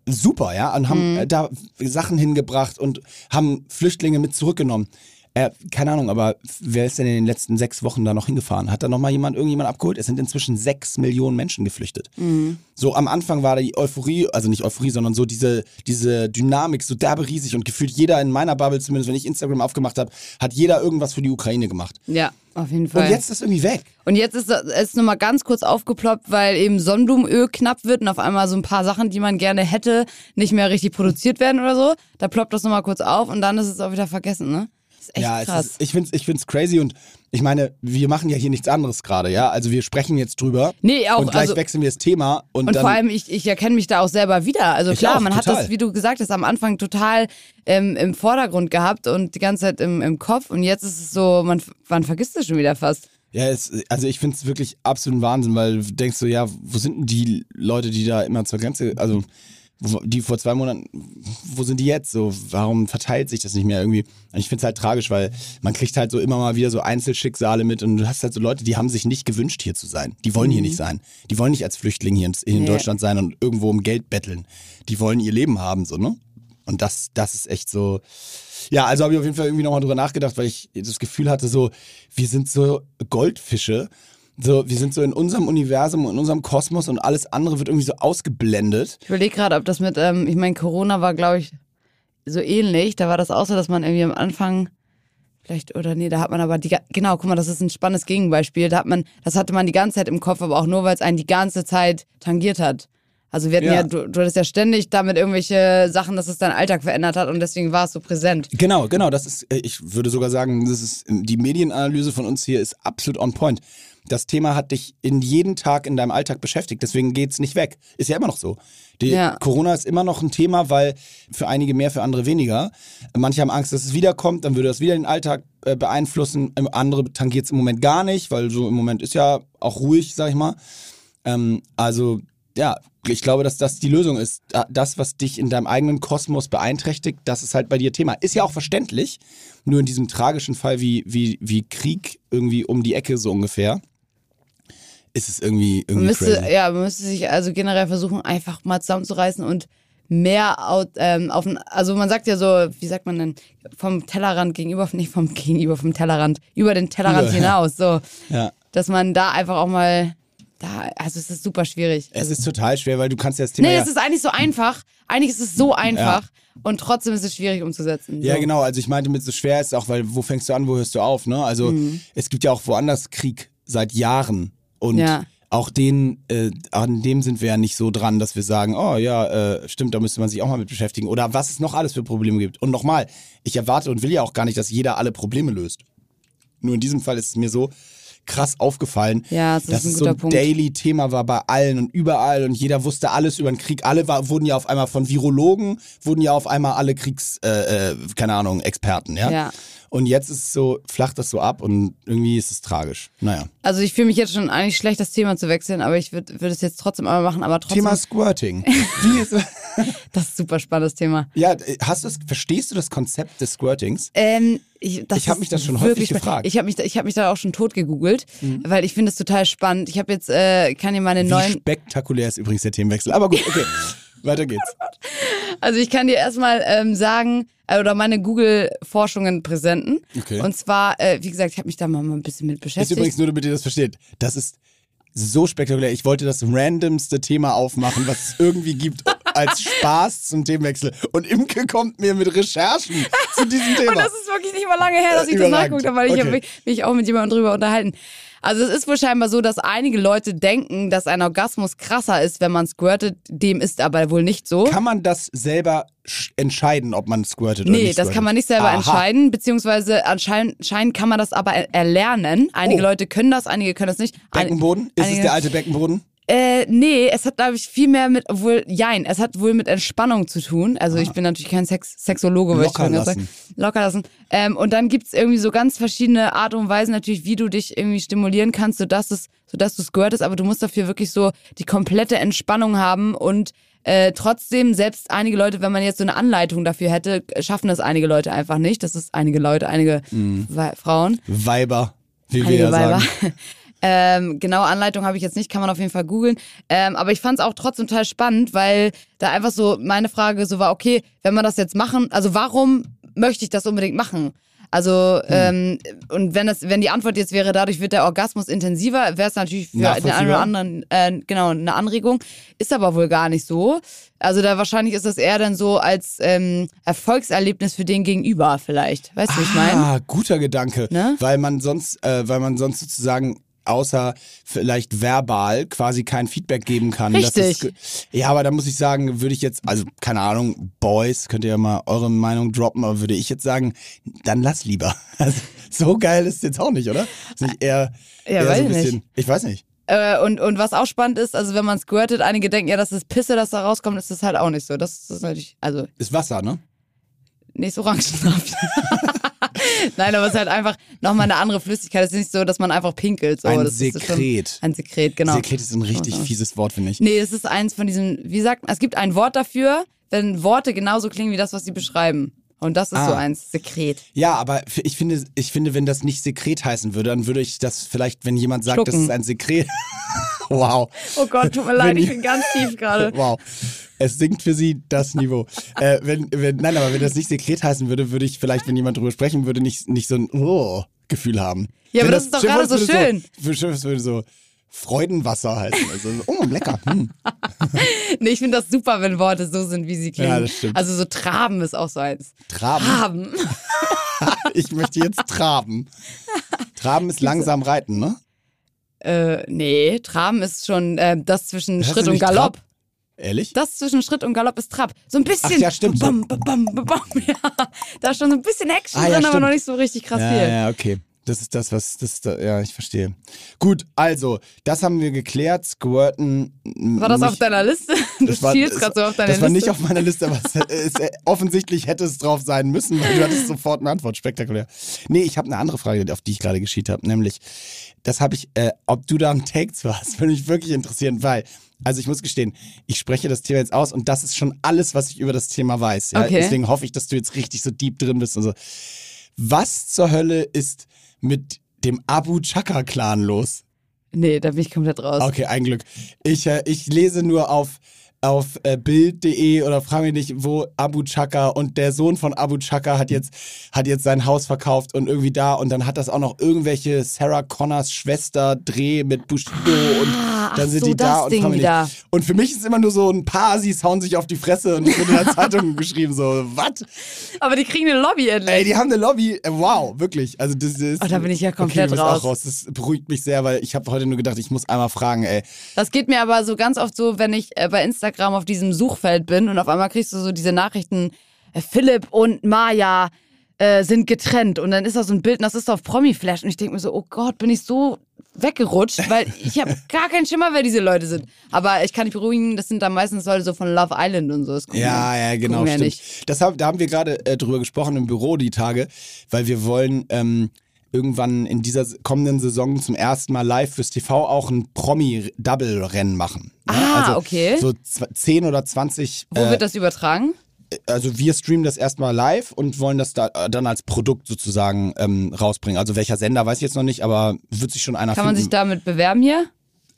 super, ja, und haben mhm. da Sachen hingebracht und haben Flüchtlinge mit zurückgenommen. Äh, keine Ahnung, aber wer ist denn in den letzten sechs Wochen da noch hingefahren? Hat da noch mal jemand, irgendjemand abgeholt? Es sind inzwischen sechs Millionen Menschen geflüchtet. Mhm. So am Anfang war die Euphorie, also nicht Euphorie, sondern so diese, diese Dynamik so derbe riesig und gefühlt jeder in meiner Bubble, zumindest wenn ich Instagram aufgemacht habe, hat jeder irgendwas für die Ukraine gemacht. Ja, auf jeden Fall. Und jetzt ist das irgendwie weg. Und jetzt ist es nochmal ganz kurz aufgeploppt, weil eben Sonnenblumenöl knapp wird und auf einmal so ein paar Sachen, die man gerne hätte, nicht mehr richtig produziert werden oder so. Da ploppt das nochmal kurz auf und dann ist es auch wieder vergessen, ne? Ist echt ja, krass. Ist, ich finde es ich find's crazy und ich meine, wir machen ja hier nichts anderes gerade, ja? Also wir sprechen jetzt drüber. Nee, auch. Und gleich also, wechseln wir das Thema. Und, und dann, vor allem, ich, ich erkenne mich da auch selber wieder. Also klar, auch, man total. hat das, wie du gesagt hast, am Anfang total ähm, im Vordergrund gehabt und die ganze Zeit im, im Kopf. Und jetzt ist es so, man, man vergisst es schon wieder fast. Ja, es, also ich finde es wirklich absolut Wahnsinn, weil du denkst so, ja, wo sind denn die Leute, die da immer zur Grenze, also die vor zwei Monaten, wo sind die jetzt? So, warum verteilt sich das nicht mehr irgendwie? Und ich finde es halt tragisch, weil man kriegt halt so immer mal wieder so Einzelschicksale mit und du hast halt so Leute, die haben sich nicht gewünscht, hier zu sein. Die wollen mhm. hier nicht sein. Die wollen nicht als Flüchtling hier in, in nee. Deutschland sein und irgendwo um Geld betteln. Die wollen ihr Leben haben, so, ne? Und das, das ist echt so. Ja, also habe ich auf jeden Fall irgendwie nochmal drüber nachgedacht, weil ich das Gefühl hatte, so, wir sind so Goldfische so, wir sind so in unserem Universum, in unserem Kosmos und alles andere wird irgendwie so ausgeblendet. Ich überlege gerade, ob das mit, ähm, ich meine, Corona war, glaube ich, so ähnlich. Da war das auch so, dass man irgendwie am Anfang vielleicht oder nee, da hat man aber die genau, guck mal, das ist ein spannendes Gegenbeispiel. Da hat man, das hatte man die ganze Zeit im Kopf, aber auch nur, weil es einen die ganze Zeit tangiert hat. Also wir hatten ja, ja du, du hattest ja ständig damit irgendwelche Sachen, dass es deinen Alltag verändert hat und deswegen war es so präsent. Genau, genau. Das ist, äh, ich würde sogar sagen, das ist die Medienanalyse von uns hier ist absolut on point. Das Thema hat dich in jeden Tag in deinem Alltag beschäftigt, deswegen geht es nicht weg. Ist ja immer noch so. Die ja. Corona ist immer noch ein Thema, weil für einige mehr, für andere weniger. Manche haben Angst, dass es wiederkommt, dann würde das wieder den Alltag äh, beeinflussen. Andere tangiert es im Moment gar nicht, weil so im Moment ist ja auch ruhig, sag ich mal. Ähm, also ja, ich glaube, dass das die Lösung ist. Das, was dich in deinem eigenen Kosmos beeinträchtigt, das ist halt bei dir Thema. Ist ja auch verständlich. Nur in diesem tragischen Fall wie, wie, wie Krieg irgendwie um die Ecke so ungefähr, ist es irgendwie, irgendwie man müsste, crazy. Ja, man müsste sich also generell versuchen, einfach mal zusammenzureißen und mehr out, ähm, auf also man sagt ja so, wie sagt man denn, vom Tellerrand gegenüber, nicht vom [LAUGHS] gegenüber, vom Tellerrand, über den Tellerrand über, hinaus, so. Ja. Dass man da einfach auch mal da, also es ist super schwierig. Es ist total schwer, weil du kannst ja das Thema. Nee, ja es ist eigentlich so einfach. Eigentlich ist es so einfach. Ja. Und trotzdem ist es schwierig umzusetzen. Ja, genau. Also ich meinte mit so schwer ist auch, weil wo fängst du an, wo hörst du auf, ne? Also mhm. es gibt ja auch woanders Krieg seit Jahren. Und ja. auch den, äh, an dem sind wir ja nicht so dran, dass wir sagen, oh ja, äh, stimmt, da müsste man sich auch mal mit beschäftigen. Oder was es noch alles für Probleme gibt. Und nochmal, ich erwarte und will ja auch gar nicht, dass jeder alle Probleme löst. Nur in diesem Fall ist es mir so, krass aufgefallen, ja, das dass es so ein. Daily-Thema war bei allen und überall und jeder wusste alles über den Krieg. Alle war, wurden ja auf einmal von Virologen, wurden ja auf einmal alle Kriegs, äh, äh, keine Ahnung, Experten, ja. ja. Und jetzt ist es so, flacht das so ab und irgendwie ist es tragisch. Naja. Also ich fühle mich jetzt schon eigentlich schlecht, das Thema zu wechseln, aber ich würde würd es jetzt trotzdem einmal machen, aber trotzdem. Thema Squirting. Ist [LAUGHS] das ist ein super spannendes Thema. Ja, hast du das, verstehst du das Konzept des Squirtings? Ähm, ich, ich habe mich das schon häufig gefragt. Ich habe mich, ich hab mich da auch schon tot gegoogelt, mhm. weil ich finde es total spannend. Ich habe jetzt, äh, kann dir meine Wie neuen. Spektakulär ist übrigens der Themenwechsel. Aber gut, okay. [LAUGHS] Weiter geht's. Also ich kann dir erstmal ähm, sagen, äh, oder meine Google-Forschungen präsenten. Okay. Und zwar, äh, wie gesagt, ich habe mich da mal, ein bisschen mit beschäftigt. Ist übrigens nur, damit ihr das versteht, das ist so spektakulär. Ich wollte das randomste Thema aufmachen, was es irgendwie gibt, [LAUGHS] als Spaß zum Themenwechsel. Und Imke kommt mir mit Recherchen zu diesem [LAUGHS] Thema. Und das ist wirklich nicht mal lange her, dass ich das nachgeguckt habe, weil ich Okay. habe mich, mich auch mit jemandem drüber unterhalten. Also es ist wohl scheinbar so, dass einige Leute denken, dass ein Orgasmus krasser ist, wenn man squirtet. Dem ist aber wohl nicht so. Kann man das selber sch- entscheiden, ob man squirtet oder Nee, nicht das squirtet? kann man nicht selber Aha. entscheiden, beziehungsweise anscheinend kann man das aber er- erlernen. Einige Oh. Leute können das, einige können das nicht. Ein- Beckenboden? Ist es der alte Beckenboden? Äh, nee, es hat, glaube ich, viel mehr mit, obwohl, jein, es hat wohl mit Entspannung zu tun. Also ich bin natürlich kein Sex Sexologe, würde ich Locker schon lassen. sagen. Locker lassen. Ähm, und dann gibt's irgendwie so ganz verschiedene Art und Weisen natürlich, wie du dich irgendwie stimulieren kannst, sodass es, sodass du squirtest, aber du musst dafür wirklich so die komplette Entspannung haben und äh, trotzdem, selbst einige Leute, wenn man jetzt so eine Anleitung dafür hätte, schaffen das einige Leute einfach nicht. Das ist einige Leute, einige Wei- Frauen. Weiber, wie wir Einige ja Weiber. sagen. [LAUGHS] Ähm, genaue Anleitung habe ich jetzt nicht, kann man auf jeden Fall googeln. Ähm, aber ich fand es auch trotzdem total spannend, weil da einfach so meine Frage so war, okay, wenn wir das jetzt machen, also warum möchte ich das unbedingt machen? Also, ähm, und wenn das, wenn die Antwort jetzt wäre, dadurch wird der Orgasmus intensiver, wäre es natürlich für den einen oder anderen, äh, genau, eine Anregung. Ist aber wohl gar nicht so. Also da wahrscheinlich ist das eher dann so als ähm, Erfolgserlebnis für den Gegenüber vielleicht. Weißt du, wie ich meine? Ah, guter Gedanke. Ne? Weil man sonst, äh, weil man sonst sozusagen außer vielleicht verbal quasi kein Feedback geben kann. Richtig. ge- ja, aber da muss ich sagen, würde ich jetzt, also keine Ahnung, Boys, könnt ihr ja mal eure Meinung droppen, aber würde ich jetzt sagen, dann lass lieber. [LAUGHS] Also, so geil ist es jetzt auch nicht, oder? Ist nicht eher, Ja, eher weiß so ein ich nicht. bisschen, ich weiß nicht. Äh, und, und was auch spannend ist, also wenn man squirtet, einige denken ja, das ist Pisse, das da rauskommt, ist das halt auch nicht so. Das ist natürlich, also Ist Wasser, ne? nicht so Orangensaft. [LAUGHS] Nein, aber es ist halt einfach nochmal eine andere Flüssigkeit. Es ist nicht so, dass man einfach pinkelt. So. Ein das ist schon- Sekret. Ein Sekret, genau. Sekret ist ein richtig fieses Wort, finde ich. Nee, es ist eins von diesen, wie sagt man, es gibt ein Wort dafür, wenn Worte genauso klingen wie das, was sie beschreiben. Und das ist Ah. so eins, Sekret. Ja, aber ich finde, ich finde, wenn das nicht Sekret heißen würde, dann würde ich das vielleicht, wenn jemand sagt, das Schlucken. ist ein Sekret. [LAUGHS] wow. Oh Gott, tut mir leid, ich bin ganz tief gerade. [LAUGHS] Wow. Es sinkt für sie das Niveau. äh, wenn, wenn, nein, aber wenn das nicht Sekret heißen würde, würde ich vielleicht, wenn jemand drüber sprechen würde, nicht, nicht so ein oh, Gefühl haben. Ja, Wenn aber das ist doch gerade so schön. So, würde- es würde so Freudenwasser heißen. Also, oh, lecker. Hm. [LAUGHS] Nee, ich finde das super, wenn Worte so sind, wie sie klingen. Ja, das stimmt. Also so Traben ist auch so eins. Traben. Traben. [LAUGHS] Ich möchte jetzt traben. Traben ist langsam reiten, ne? Äh, nee, Traben ist schon äh, das zwischen Heißt Schritt das und Galopp. Trab? Ehrlich? Das zwischen Schritt und Galopp ist Trab. So ein bisschen. Ach ja, stimmt. Bam, bam, bam. Ja, da ist schon so ein bisschen Action Ah, ja, drin, aber stimmt. noch nicht so richtig krass Ja, viel. ja, okay. Das ist das, was, das ist ja, ich verstehe. Gut, also, das haben wir geklärt. Squirten. War das nicht, auf deiner Liste? Du das war, das, gerade so auf deine das war nicht Liste. auf meiner Liste, aber es, es, äh, offensichtlich hätte es drauf sein müssen, weil du hattest sofort eine Antwort. Spektakulär. Nee, ich habe eine andere Frage, auf die ich gerade geschielt habe, nämlich, das habe ich, äh, ob du da einen Take zu hast, würde mich wirklich interessieren, weil, also ich muss gestehen, ich spreche das Thema jetzt aus und das ist schon alles, was ich über das Thema weiß. Ja? Okay. Deswegen hoffe ich, dass du jetzt richtig so deep drin bist und so. Was zur Hölle ist mit dem Abu Chaka Clan los? Nee, da bin ich komplett raus. Okay, ein Glück. Ich, äh, ich lese nur auf, auf äh, Bild.de oder frage mich nicht, wo Abu Chaka und der Sohn von Abu Chaka hat jetzt, hat jetzt sein Haus verkauft und irgendwie da und dann hat das auch noch irgendwelche Sarah Connors Schwester Dreh mit Bushido und ach dann sind so, die da das und Ding frage mich wieder. nicht. Und für mich ist immer nur so ein paar, sie hauen sich auf die Fresse und ich bin in der [LAUGHS] Zeitung geschrieben so, was? Aber die kriegen eine Lobby endlich. Ey, die haben eine Lobby. Äh, Wow, wirklich. Also das ist. Oh, da bin ich ja komplett okay, raus. Auch raus. Das beruhigt mich sehr, weil ich habe heute nur gedacht, ich muss einmal fragen, ey. Das geht mir aber so ganz oft so, wenn ich äh, bei Instagram auf diesem Suchfeld bin und auf einmal kriegst du so diese Nachrichten, äh, Philipp und Maya äh, sind getrennt und dann ist da so ein Bild und das ist auf Promi-Flash und ich denke mir so, oh Gott, bin ich so weggerutscht, weil ich habe [LAUGHS] gar keinen Schimmer, wer diese Leute sind. Aber ich kann dich beruhigen, das sind dann meistens Leute so von Love Island und so. Das Ja, ja, genau, stimmt. nicht. Das hab, da haben wir gerade äh, drüber gesprochen im Büro die Tage, weil wir wollen ähm, irgendwann in dieser kommenden Saison zum ersten Mal live fürs TV auch ein Promi-Double-Rennen machen. ne? Ah, also okay. So zw- 10 oder 20. Wo äh, wird das übertragen? also wir streamen das erstmal live und wollen das da, äh, dann als Produkt sozusagen ähm, rausbringen. Also welcher Sender weiß ich jetzt noch nicht, aber wird sich schon einer Kann man finden. sich damit bewerben hier?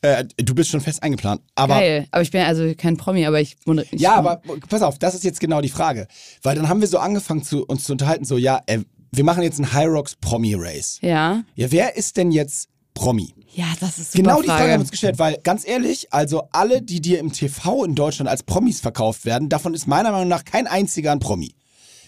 äh, du bist schon fest eingeplant. Aber Geil. Aber ich bin also kein Promi, aber ich wundere ich Ja, aber pass auf, das ist jetzt genau die Frage. Weil dann haben wir so angefangen, zu, uns zu unterhalten, so, ja, äh, wir machen jetzt ein High Rocks Promi Race. Ja. Ja, wer ist denn jetzt Promi? Ja, das ist super Genau die Frage Frage. haben wir uns gestellt, weil ganz ehrlich, also alle, die dir im TV in Deutschland als Promis verkauft werden, davon ist meiner Meinung nach kein einziger ein Promi.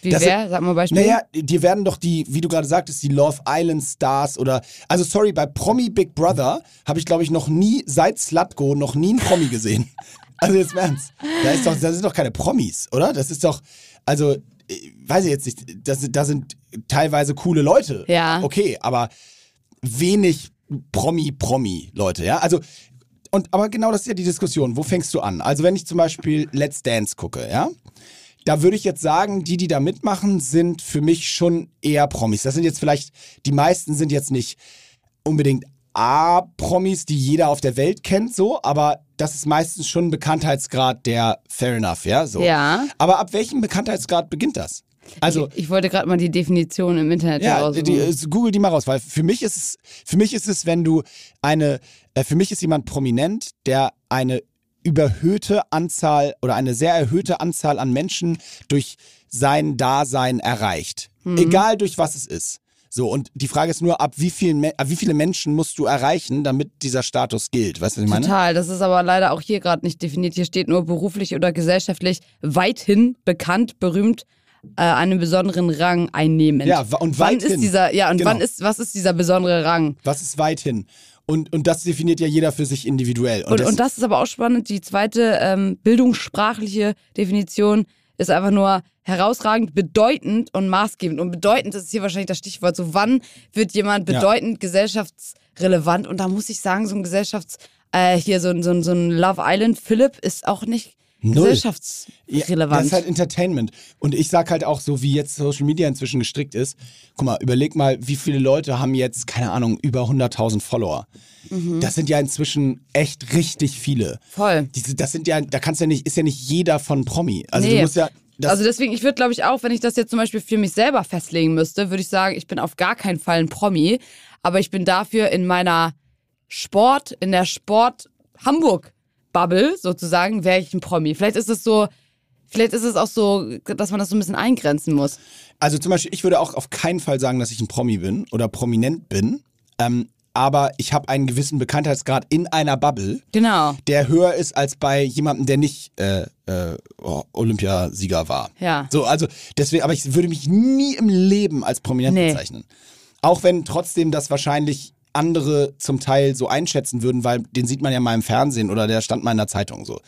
Wie das wer? Sag mal ein Beispiel. Naja, dir werden doch die, wie du gerade sagtest, die Love Island Stars oder, also sorry, bei Promi Big Brother habe ich glaube ich noch nie, seit Slutgo, noch nie einen Promi gesehen. [LAUGHS] Also jetzt im Ernst. Da, ist doch, das sind doch keine Promis, oder? Das ist doch, also, ich weiß ich jetzt nicht, das, da sind teilweise coole Leute. Ja. Okay, aber wenig Promi-Promi-Leute, ja? Also, und, aber genau das ist ja die Diskussion. Wo fängst du an? Also, wenn ich zum Beispiel Let's Dance gucke, ja? Da würde ich jetzt sagen, die, die da mitmachen, sind für mich schon eher Promis. Das sind jetzt vielleicht, die meisten sind jetzt nicht unbedingt A-Promis, die jeder auf der Welt kennt, so, aber das ist meistens schon ein Bekanntheitsgrad, der fair enough, ja, so. Ja. Aber ab welchem Bekanntheitsgrad beginnt das? Also, ich, ich wollte gerade mal die Definition im Internet ja, heraussuchen. die, äh, google die mal raus, weil für mich ist es, für mich ist es, wenn du eine, äh, für mich ist jemand prominent, der eine überhöhte Anzahl oder eine sehr erhöhte Anzahl an Menschen durch sein Dasein erreicht. Egal durch was es ist. So, und die Frage ist nur, ab wie, vielen, ab wie viele Menschen musst du erreichen, damit dieser Status gilt? Weißt du, was ich meine? Total, das ist aber leider auch hier gerade nicht definiert. Hier steht nur beruflich oder gesellschaftlich weithin bekannt, berühmt, äh, einen besonderen Rang einnehmen. Ja, und wann weithin. ist dieser, ja, und Genau. wann ist, was ist dieser besondere Rang? Was ist weithin? Und, und das definiert ja jeder für sich individuell. Und, das, und das ist aber auch spannend. Die zweite ähm, bildungssprachliche Definition ist einfach nur herausragend, bedeutend und maßgebend. Und bedeutend ist hier wahrscheinlich das Stichwort. So, wann wird jemand Ja. bedeutend gesellschaftsrelevant? Und da muss ich sagen, so ein Gesellschafts-, äh, hier so, ein- so, so ein Love Island Philipp ist auch nicht Null. Ja, gesellschaftsrelevant. das ist halt Entertainment. Und ich sag halt auch so, wie jetzt Social Media inzwischen gestrickt ist. Guck mal, überleg mal, wie viele Leute haben jetzt, keine Ahnung, über 100.000 Follower. Das sind ja inzwischen echt richtig viele. Voll. Diese, das sind ja, da kannst du ja nicht, ist ja nicht jeder von Promi. Also du Nee. musst ja, also deswegen, ich würde glaube ich auch, wenn ich das jetzt zum Beispiel für mich selber festlegen müsste, würde ich sagen, ich bin auf gar keinen Fall ein Promi, aber ich bin dafür in meiner Sport, in der Sport Hamburg Bubble sozusagen, wäre ich ein Promi. Vielleicht ist es so, vielleicht ist es auch so, dass man das so ein bisschen eingrenzen muss. also zum Beispiel, ich würde auch auf keinen Fall sagen, dass ich ein Promi bin oder prominent bin. Ähm, aber ich habe einen gewissen Bekanntheitsgrad in einer Bubble. Genau. der höher ist als bei jemandem, der nicht äh, äh, Olympiasieger war. Ja. So, also deswegen, aber ich würde mich nie im Leben als prominent Nee. bezeichnen. Auch wenn trotzdem das wahrscheinlich andere zum Teil so einschätzen würden, weil den sieht man ja mal im Fernsehen oder der stand mal in der Zeitung so.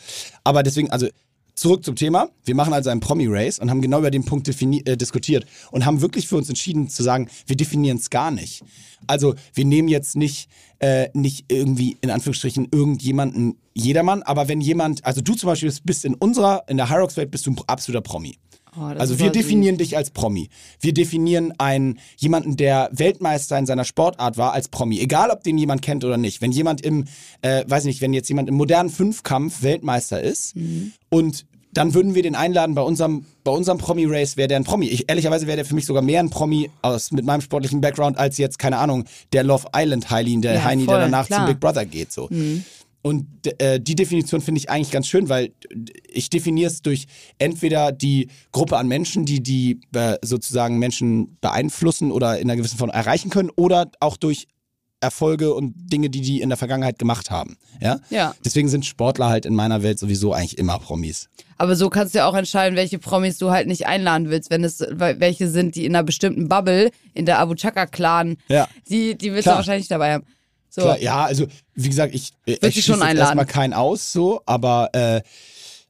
Aber deswegen, also zurück zum Thema. Wir machen also einen Promi-Race und haben genau über den Punkt äh, diskutiert und haben wirklich für uns entschieden zu sagen, wir definieren es gar nicht. Also wir nehmen jetzt nicht, äh, nicht irgendwie in Anführungsstrichen irgendjemanden, jedermann, aber wenn jemand, also du zum Beispiel bist- bist in unserer, in der Hyrox-Welt bist du ein absoluter Promi. Oh, Also wir aber süß. definieren dich als Promi. Wir definieren einen jemanden, der Weltmeister in seiner Sportart war, als Promi. Egal, ob den jemand kennt oder nicht. Wenn jemand im, äh, weiß nicht, wenn jetzt jemand im modernen Fünfkampf Weltmeister ist Mhm. und dann würden wir den einladen bei unserem, bei unserem Promi-Race, wäre der ein Promi. Ich, ehrlicherweise wäre der für mich sogar mehr ein Promi aus, mit meinem sportlichen Background als jetzt, keine Ahnung, der Love Island Heilin, der Ja, Heini, voll, der danach klar. Mhm. zum Big Brother geht. So. Und äh, die Definition finde ich eigentlich ganz schön, weil ich definiere es durch entweder die Gruppe an Menschen, die die äh, sozusagen Menschen beeinflussen oder in einer gewissen Form erreichen können, oder auch durch Erfolge und Dinge, die die in der Vergangenheit gemacht haben. Ja. Ja. Deswegen sind Sportler halt in meiner Welt sowieso eigentlich immer Promis. Aber so kannst du ja auch entscheiden, welche Promis du halt nicht einladen willst, wenn es wel- welche sind, die in einer bestimmten Bubble, in der Abu Chaka-Clan, Ja. die, die willst Klar. du wahrscheinlich dabei haben. So. Klar, ja, also wie gesagt, ich, ich sie schon schließe jetzt einladen. erstmal keinen aus, so, aber äh,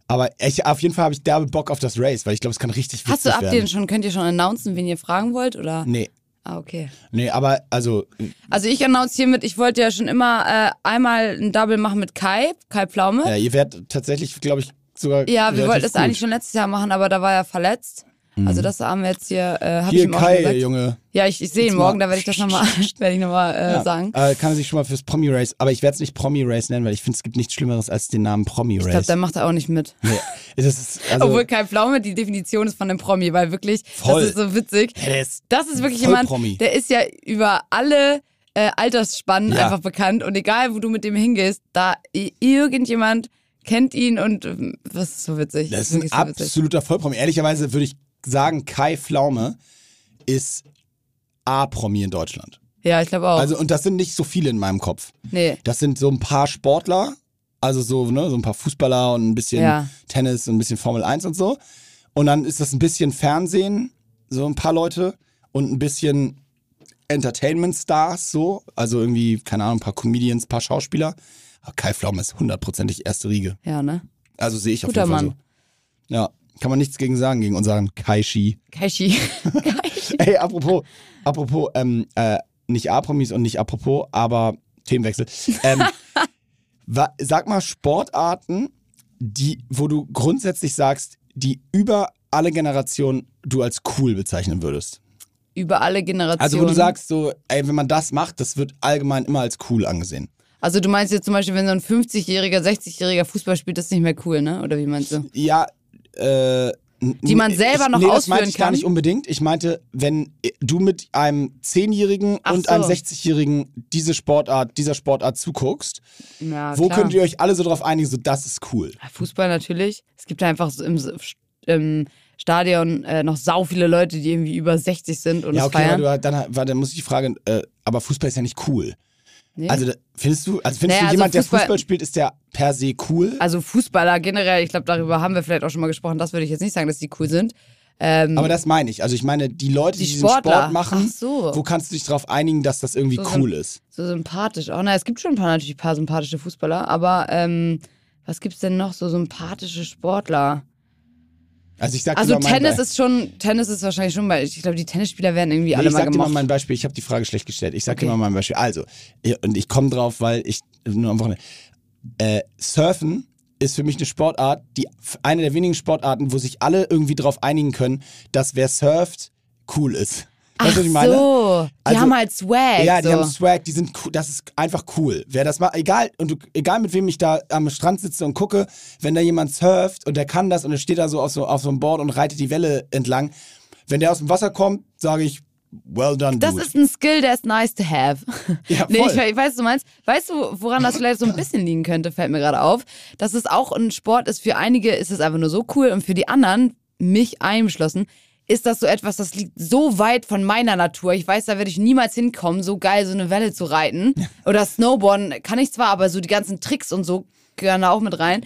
aber ich, auf jeden Fall habe ich derbe Bock auf das Race, weil ich glaube, es kann richtig Hast du ab werden. den schon, könnt ihr schon announcen, wen ihr fragen wollt? Oder? Nee, Ah, okay. nee, aber also Also ich announce hiermit, ich wollte ja schon immer äh, einmal ein Double machen mit Kai, Kai Pflaume. Ja, ihr werdet tatsächlich, glaube ich, sogar. ja, wir wollten es eigentlich schon letztes Jahr machen, aber da war er verletzt. Also das haben wir jetzt hier, äh, hab ich Hier, schon Kai, gesagt. Junge. Ja, ich, ich sehe ihn morgen, da werde ich das nochmal [LAUGHS] [LAUGHS] werd ich noch mal, äh, Ja, sagen. Äh, kann er sich schon mal fürs Promi-Race, aber ich werde es nicht Promi-Race nennen, weil ich finde, es gibt nichts Schlimmeres als den Namen Ich glaube, der macht er auch nicht mit. [LAUGHS] Nee, ist, also, Obwohl Kai Pflaume die Definition ist von einem Promi, weil wirklich, Voll. das ist so witzig. Der ist Das ist wirklich jemand, Promi. der ist ja über alle äh, Altersspannen Ja. einfach bekannt und egal, wo du mit dem hingehst, da irgendjemand kennt ihn und ähm, das ist so witzig. das ist ein so witzig. absoluter Vollpromi. Ehrlicherweise würde ich sagen, Kai Pflaume ist A-Promi in Deutschland. Ja, ich glaube auch. Also, und das sind nicht so viele in meinem Kopf. nee. Das sind so ein paar Sportler, also so, ne, so ein paar Fußballer und ein bisschen Ja. Tennis und ein bisschen Formel 1 und so. Und dann ist das ein bisschen Fernsehen, so ein paar Leute und ein bisschen Entertainment Stars, so. Also irgendwie, keine Ahnung, ein paar Comedians, ein paar Schauspieler. Aber Kai Pflaume ist hundertprozentig erste Riege. Ja, ne? Also sehe ich auf Guter jeden Fall Mann. so. Ja, kann man nichts gegen sagen, gegen unseren Kaishi. [LAUGHS] Kaishi. Ey, apropos, apropos, ähm, äh, nicht A-Promis und nicht apropos, aber Themenwechsel. Ähm, [LAUGHS] sag mal Sportarten, die, wo du grundsätzlich sagst, die über alle Generationen du als cool bezeichnen würdest. Über alle Generationen. Also wo du sagst so, ey, wenn man das macht, das wird allgemein immer als cool angesehen. Also du meinst jetzt zum Beispiel, wenn so ein 50-jähriger, 60-jähriger Fußball spielt, das ist nicht mehr cool, ne? Oder wie meinst du? Ja, äh. Die man selber ich, noch nee, das ausführen meinte ich gar nicht unbedingt. Ich meinte, wenn du mit einem 10-Jährigen Ach und so. einem 60-Jährigen diese Sportart, dieser Sportart zuguckst, Ja, wo könnt ihr euch alle so drauf einigen, so das ist cool? Fußball natürlich. Es gibt einfach so im, im Stadion äh, noch sau viele Leute, die irgendwie über 60 sind und ja, okay, feiern. aber du, dann, dann muss ich die Frage, äh, aber Fußball ist ja nicht cool. Nee. Also findest du, also findest Naja, du also jemand, der Fußball- Fußball spielt, ist der per se cool? Also Fußballer generell, ich glaube, darüber haben wir vielleicht auch schon mal gesprochen. Das würde ich jetzt nicht sagen, dass die cool sind. Ähm, aber das meine ich. Also ich meine, die Leute, die, Die diesen. Sport machen, Ach so. wo kannst du dich darauf einigen, dass das irgendwie So cool ist? so sympathisch. Auch na, es gibt schon ein paar natürlich ein paar sympathische Fußballer, aber ähm, was gibt's denn noch so sympathische Sportler? Also ich sag Also dir mal Tennis ist schon, Tennis ist wahrscheinlich schon, weil ich glaube, die Tennisspieler werden irgendwie Nee, alle ich mal sag dir mal gemocht. mein Beispiel. Ich habe die Frage schlecht gestellt. Ich sag dir Okay. mal mein Beispiel. Also, und ich komme drauf, weil ich nur am Wochenende. Äh, Surfen ist für mich eine Sportart, die eine der wenigen Sportarten, wo sich alle irgendwie drauf einigen können, dass wer surft, cool ist. Weißt du, was ich meine? so, die Also- haben halt Swag. Ja, die so. haben Swag, die sind cool, das ist einfach cool. Wer das macht, egal, und egal mit wem ich da am Strand sitze und gucke, wenn da jemand surft und der kann das und er steht da so auf so, auf so einem Board und reitet die Welle entlang, wenn der aus dem Wasser kommt, sage ich, well done, Das dude. ist ein Skill, der ist nice to have. Ja, [LAUGHS] nee, ich, ich weiß, du meinst. Weißt du, woran das vielleicht so ein bisschen liegen könnte, fällt mir gerade auf. Dass es auch ein Sport ist, für einige ist es einfach nur so cool und für die anderen, mich eingeschlossen, ist das so etwas, das liegt so weit von meiner Natur. Ich weiß, da werde ich niemals hinkommen, so geil so eine Welle zu reiten. Oder Snowboarden kann ich zwar, aber so die ganzen Tricks und so gehören da auch mit rein.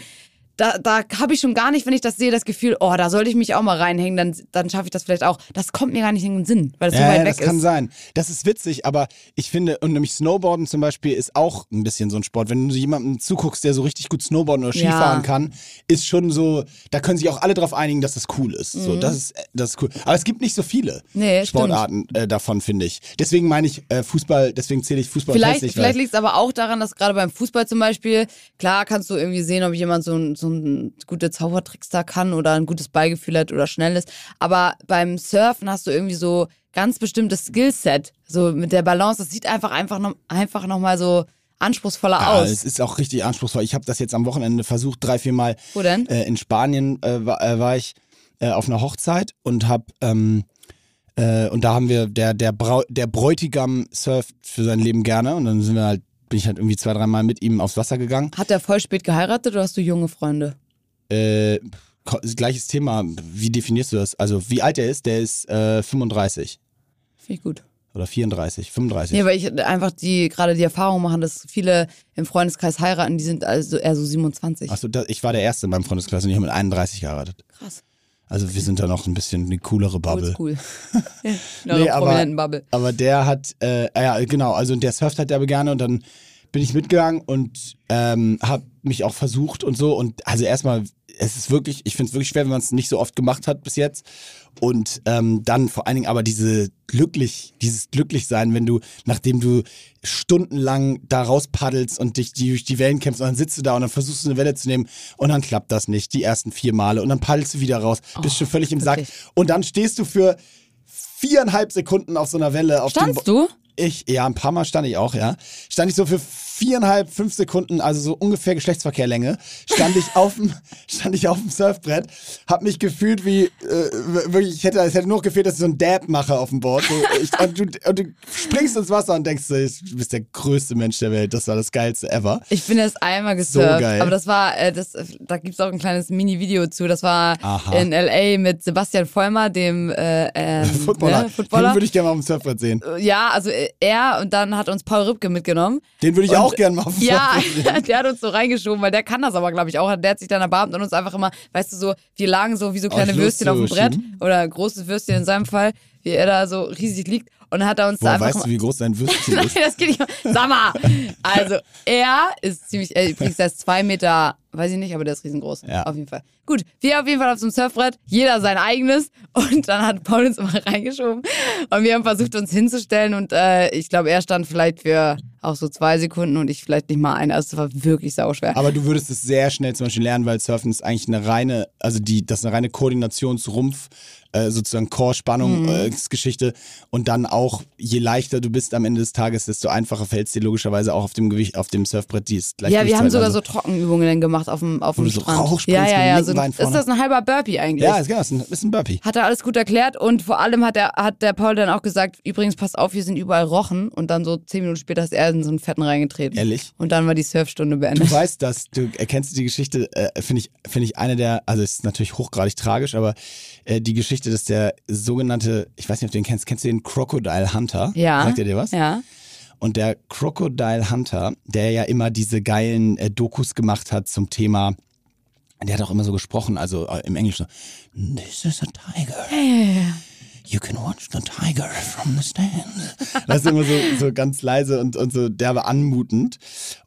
Da, da habe ich schon gar nicht, wenn ich das sehe, das Gefühl, oh, da sollte ich mich auch mal reinhängen, dann, dann schaffe ich das vielleicht auch. Das kommt mir gar nicht in den Sinn, weil es so ja, weit ja, weg das kann ist. sein. Das ist witzig, aber ich finde, und nämlich Snowboarden zum Beispiel ist auch ein bisschen so ein Sport. Wenn du jemandem zuguckst, der so richtig gut Snowboarden oder Ja. Skifahren kann, ist schon so, da können sich auch alle drauf einigen, dass das cool ist. So, das ist, das ist cool. Aber es gibt nicht so viele Mhm. Nee, Sportarten äh, davon, finde ich. Deswegen meine ich äh, Fußball, deswegen zähle ich Fußball Vielleicht, vielleicht liegt es aber auch daran, dass gerade beim Fußball zum Beispiel, klar kannst du irgendwie sehen, ob jemand so ein, so ein gute Zaubertricks da kann oder ein gutes Beigefühl hat oder schnell ist. Aber beim Surfen hast du irgendwie so ganz bestimmtes Skillset. So mit der Balance, das sieht einfach einfach noch, einfach noch mal so anspruchsvoller Ja, aus. es ist auch richtig anspruchsvoll. Ich habe das jetzt am Wochenende versucht, drei, vier Mal. Wo denn? Äh, in Spanien äh, war, äh, war ich äh, auf einer Hochzeit und hab ähm, äh, und da haben wir der der Brau der Bräutigam surft für sein Leben gerne und dann sind wir halt bin ich halt irgendwie zwei drei Mal mit ihm aufs Wasser gegangen. Hat der voll spät geheiratet oder hast du junge Freunde? Äh, gleiches Thema. Wie definierst du das? Also wie alt er ist? Der ist äh, 35 Finde ich gut. oder 34, 35. Nee, weil ich einfach die gerade die Erfahrung machen, dass viele im Freundeskreis heiraten, die sind also eher so 27. Achso, ich war der Erste in meinem Freundeskreis und ich habe mit 31 geheiratet. Krass. Also wir sind da noch ein bisschen eine coolere Bubble. Oldschool. [LAUGHS] Nee, nee, aber- Bubble. Aber der hat, äh, ja genau, also der surft halt derbe gerne und dann bin ich mitgegangen und ähm, habe mich auch versucht und so und also erstmal, es ist wirklich, ich finde es wirklich schwer, wenn man es nicht so oft gemacht hat bis jetzt und ähm, dann vor allen Dingen aber diese glücklich, dieses Glücklichsein, wenn du, nachdem du stundenlang da raus paddelst und dich die, durch die Wellen kämpfst und dann sitzt du da und dann versuchst du eine Welle zu nehmen und dann klappt das nicht, die ersten vier Male und dann paddelst du wieder raus, bist schon völlig im Sack wirklich. und dann stehst du für viereinhalb Sekunden auf so einer Welle auf dem Standst du? Ich, ja, ein paar Mal stand ich auch, ja. Stand ich so für viereinhalb, fünf Sekunden, also so ungefähr Geschlechtsverkehrlänge, stand ich auf dem, [LAUGHS] stand ich auf dem Surfbrett, hab mich gefühlt wie, äh, wirklich, ich hätte, es hätte nur noch gefehlt, dass ich so einen Dab mache auf dem Board. So, ich, und, du, und du springst ins Wasser und denkst, so, du bist der größte Mensch der Welt, das war das geilste ever. Ich bin erst einmal gesurft, geil. aber das war, äh, das, da gibt's auch ein kleines Mini-Video zu. Das war Aha. in L.A. mit Sebastian Vollmer, dem äh, ähm, [LAUGHS] Footballer. Ne, Footballer. Den würde ich gerne mal auf dem Surfbrett sehen. Ja, also äh, er und dann hat uns Paul Rübke mitgenommen. Den würde ich Und- auch gerne mal Ja, [LAUGHS] der hat uns so reingeschoben, weil der kann das aber, glaube ich, auch. Der hat sich dann erbarmt und uns einfach immer, weißt du, so, wir lagen so wie so kleine Euch Würstchen auf dem Brett oder großes Würstchen in seinem Fall, wie er da so riesig liegt. Und dann hat er uns da Woher einfach. weißt du, wie groß dein Würstchen Nein, [LAUGHS] ist? das geht nicht. Sag mal. Also, er ist ziemlich, äh, übrigens, der ist zwei Meter, weiß ich nicht, aber der ist riesengroß. Ja. Auf jeden Fall. Gut, wir auf jeden Fall auf so einem Surfbrett, jeder sein eigenes. Und dann hat Paul uns immer reingeschoben. Und wir haben versucht, uns hinzustellen. Und äh, ich glaube, er stand vielleicht für auch so zwei Sekunden und ich vielleicht nicht mal eine. Also, es war wirklich sauschwer. Aber du würdest es sehr schnell zum Beispiel lernen, weil Surfen ist eigentlich eine reine, also die, das ist eine reine Koordinationsrumpf, äh, sozusagen Core-Spannung, Mhm. äh. Und dann auch, je leichter du bist am Ende des Tages, desto einfacher fällt es dir logischerweise auch auf dem Gewicht, auf dem Surfbrett, die ist Ja, wir haben sogar also, so Trockenübungen dann gemacht auf dem, auf dem du so Strand. ja, ja, ja. So, Bein ist das ein halber Burpee eigentlich? Ja, ist, genau, ist ein, ist ein Burpee. Hat er alles gut erklärt und vor allem hat, er, hat der Paul dann auch gesagt, übrigens, pass auf, hier sind überall Rochen. Und dann so zehn Minuten später ist er in so einen Fetten reingetreten. Ehrlich? Und dann war die Surfstunde Du beendet. weißt das, du erkennst die Geschichte, äh, finde ich, finde ich eine der, also es ist natürlich hochgradig tragisch, aber äh, die Geschichte, dass der sogenannte, ich weiß nicht, ob du den kennst, kennst du den Crocodile Hunter? Ja. Sagt er dir was? Ja. Und der Crocodile Hunter, der ja immer diese geilen äh, Dokus gemacht hat zum Thema, der hat auch immer so gesprochen, also äh, im Englischen so, This is a tiger. You can watch the tiger from the stand. Das ist immer so, so ganz leise und, und so derbe anmutend.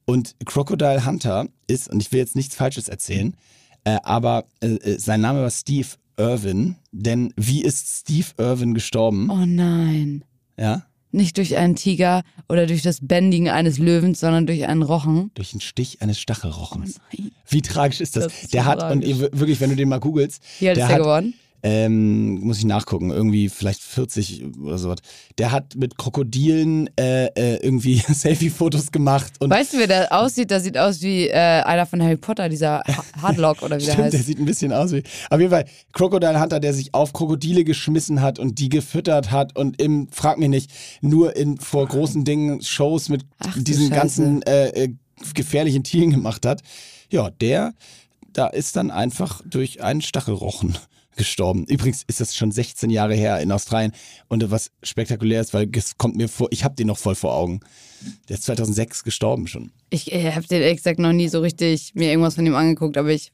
Und Crocodile Hunter ist, und ich will jetzt nichts Falsches erzählen, äh, aber äh, äh, sein Name war Steve Irwin. Denn wie ist Steve Irwin gestorben? Oh nein. Ja? Nicht durch einen Tiger oder durch das Bändigen eines Löwens, sondern durch einen Rochen. Durch den Stich eines Stachelrochens. Nein. Wie tragisch ist das? Das ist der so hat, und tragisch. wirklich, wenn du den mal googelst, Wie alt der ist der hat, geworden? Ähm, muss ich nachgucken, irgendwie vielleicht 40 oder sowas. Der hat mit Krokodilen äh, äh, irgendwie [LAUGHS] Selfie-Fotos gemacht und Weißt du, wer der aussieht? Der sieht aus wie äh, einer von Harry Potter, dieser Ha- Hardlock oder wie der [LAUGHS] Stimmt, der heißt. sieht ein bisschen aus wie. Auf jeden Fall, Crocodile Hunter, der sich auf Krokodile geschmissen hat und die gefüttert hat und im, frag mich nicht, nur in vor großen Dingen Shows mit Ach diesen ganzen äh, äh, gefährlichen Tieren gemacht hat. Ja, der, da ist dann einfach durch einen Stachelrochen gestorben. Übrigens ist das schon 16 Jahre her in Australien und was spektakulär ist, weil es kommt mir vor, ich habe den noch voll vor Augen. Der ist 2006 gestorben schon. Ich äh, habe den ehrlich gesagt noch nie so richtig mir irgendwas von ihm angeguckt, aber ich.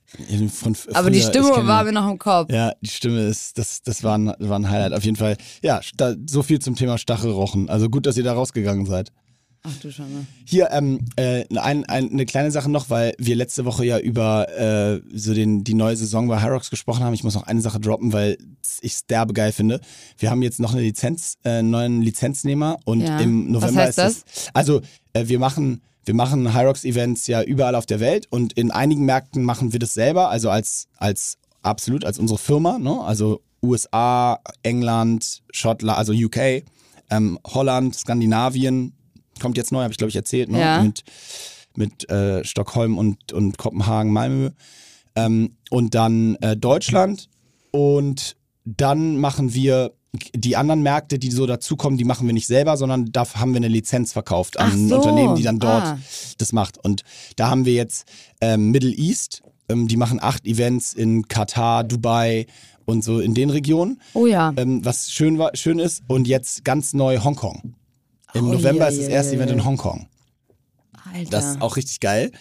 Von Aber die früher, ich Stimme kenn war mir noch im Kopf. Ja, die Stimme ist, das, das war, ein, war ein Highlight. Auf jeden Fall, ja, sta- so viel zum Thema Stachelrochen. Also gut, dass ihr da rausgegangen seid. Ach du Schande. Hier, ähm, äh, ein, ein, eine kleine Sache noch, weil wir letzte Woche ja über äh, so den, die neue Saison bei Hyrox gesprochen haben. Ich muss noch eine Sache droppen, weil ich es derbe geil finde. Wir haben jetzt noch eine Lizenz, äh, einen neuen Lizenznehmer und Ja. im Was November heißt ist es. Also, äh, wir machen. Wir machen Hyrox-Events ja überall auf der Welt und in einigen Märkten machen wir das selber, also als, als absolut als unsere Firma, ne? also USA, England, Schottland, also UK, ähm, Holland, Skandinavien, kommt jetzt neu, habe ich glaube ich erzählt, ne? Ja. mit, mit äh, Stockholm und, und Kopenhagen, Malmö. Ähm, und dann äh, Deutschland und dann machen wir die anderen Märkte, die so dazukommen, die machen wir nicht selber, sondern da haben wir eine Lizenz verkauft an so. Unternehmen, die dann dort Ah. das macht. Und da haben wir jetzt ähm, Middle East, ähm, die machen acht Events in Katar, Dubai und so in den Regionen, Oh ja. ähm, was schön, war, schön ist. Und jetzt ganz neu Hongkong. Im Oh, November je, ist das erste je, Event in Hongkong. Alter. Das ist auch richtig geil.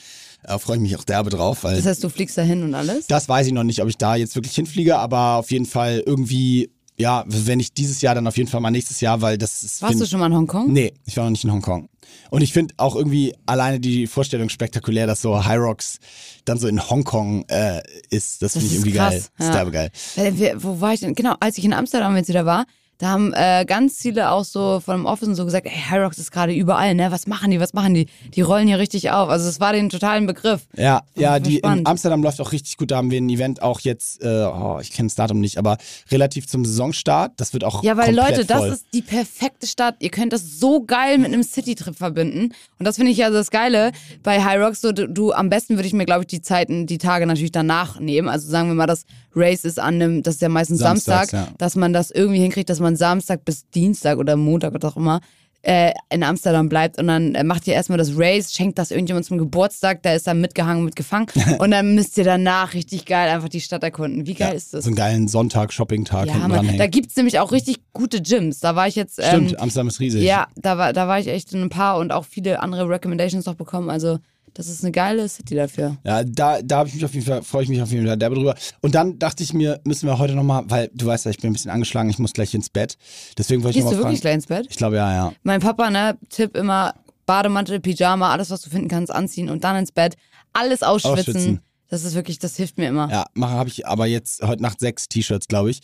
Da freue ich mich auch derbe drauf, weil das heißt, du fliegst da hin und alles? das weiß ich noch nicht, ob ich da jetzt wirklich hinfliege, aber auf jeden Fall irgendwie, ja, wenn ich dieses Jahr, dann auf jeden Fall mal nächstes Jahr, weil das ist. Warst du schon mal in Hongkong? Nee, ich war noch nicht in Hongkong. Und ich finde auch irgendwie alleine die Vorstellung spektakulär, dass so High Rocks dann so in Hongkong äh, ist. Das, Das finde ich irgendwie krass, geil. Das ja. ist derbe geil. Wo war ich denn? Genau, als ich in Amsterdam jetzt wieder war, da haben äh, ganz viele auch so von dem Office und so gesagt, ey, Hyrox ist gerade überall, ne? Was machen die, was machen die? Die rollen hier richtig auf. Also es war den totalen Begriff. Ja, ja, die in. Amsterdam läuft auch richtig gut. Da haben wir ein Event auch jetzt, äh, oh, ich kenne das Datum nicht, aber relativ zum Saisonstart. Das wird auch Ja, weil Leute, das voll. ist die perfekte Stadt. Ihr könnt das so geil mit einem Citytrip verbinden. Und das finde ich ja das Geile bei High Rocks. So, du, du am besten würde ich mir, glaube ich, die Zeiten, die Tage natürlich danach nehmen. Also sagen wir mal, das Race ist an einem, das ist ja meistens Samstags, Samstag, ja. dass man das irgendwie hinkriegt, dass man Samstag bis Dienstag oder Montag oder auch immer äh, in Amsterdam bleibt und dann äh, macht ihr erstmal das Race, schenkt das irgendjemand zum Geburtstag, der ist dann mitgehangen, mitgefangen [LAUGHS] und dann müsst ihr danach richtig geil einfach die Stadt erkunden. Wie geil Ja, ist das? So einen geilen Sonntag, Shopping-Tag ja, dranhängen. Da gibt's nämlich auch richtig gute Gyms. Da war ich jetzt. Ähm, Stimmt, Amsterdam ist riesig. ja, da war, da war ich echt in ein paar und auch viele andere Recommendations noch bekommen. Also, das ist eine geile City dafür. Ja, da, da habe ich mich auf jeden Fall, freue ich mich auf jeden Fall derbe drüber. Und dann dachte ich mir, müssen wir heute nochmal, weil du weißt ja, ich bin ein bisschen angeschlagen, ich muss gleich ins Bett. Deswegen wollte ich Gehst du nochmal wirklich fragen. gleich ins Bett? Ich glaube ja, ja. Mein Papa, ne, Tipp immer Bademantel, Pyjama, alles, was du finden kannst, anziehen und dann ins Bett. Alles ausschwitzen. Ausschwitzen. Das ist wirklich, das hilft mir immer. Ja, Ja, mache habe ich aber jetzt heute Nacht sechs T-Shirts, glaube ich.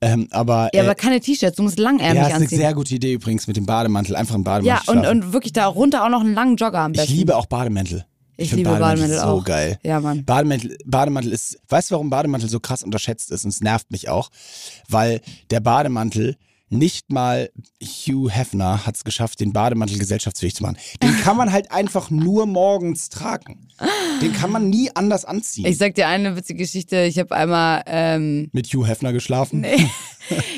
Ähm, aber aber keine T-Shirts, du musst langärmlich ja, ist eine anziehen. sehr gute Idee übrigens mit dem Bademantel, einfach Ja, Bademantel und, schlafen. und wirklich darunter auch noch einen langen Jogger am Ich besten. liebe auch Bademäntel. Ich find liebe Bademantel so auch. geil. Ja, Mann. Bademantel, Bademantel ist, weißt du, warum Bademantel so krass unterschätzt ist und es nervt mich auch? Weil der Bademantel nicht mal Hugh Hefner hat es geschafft, den Bademantel gesellschaftsfähig zu machen. Den kann man halt einfach nur morgens tragen. Den kann man nie anders anziehen. Ich sag dir eine witzige Geschichte. Ich habe einmal ähm, Mit Hugh Hefner geschlafen.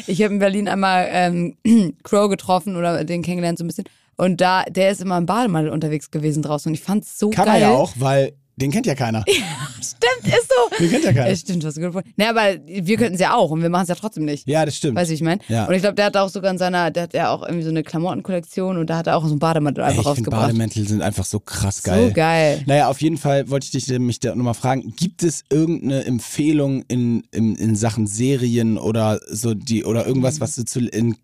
Ich habe in Berlin einmal ähm, [CLEARS THROAT] Crow getroffen oder den kennengelernt so ein bisschen. Und da, der ist immer im Bademantel unterwegs gewesen draußen. Und ich fand's so Kann geil. er ja auch, weil den kennt ja keiner. Stimmt, ist so. Den kennt ja keiner. Ja, stimmt, was du gut Nee, aber wir könnten es ja auch und wir machen es ja trotzdem nicht. Ja, das stimmt. Weißt du, wie ich meine? Ja. Und ich glaube, der hat auch sogar in seiner, der hat ja auch irgendwie so eine Klamottenkollektion und da hat er auch so einen Bademantel Ey, einfach ich finde rausgebracht. Bademäntel sind einfach so krass geil. So geil. Naja, auf jeden Fall wollte ich dich nämlich da nochmal fragen, gibt es irgendeine Empfehlung in, in, in Sachen Serien oder so die oder irgendwas, was du zu, in,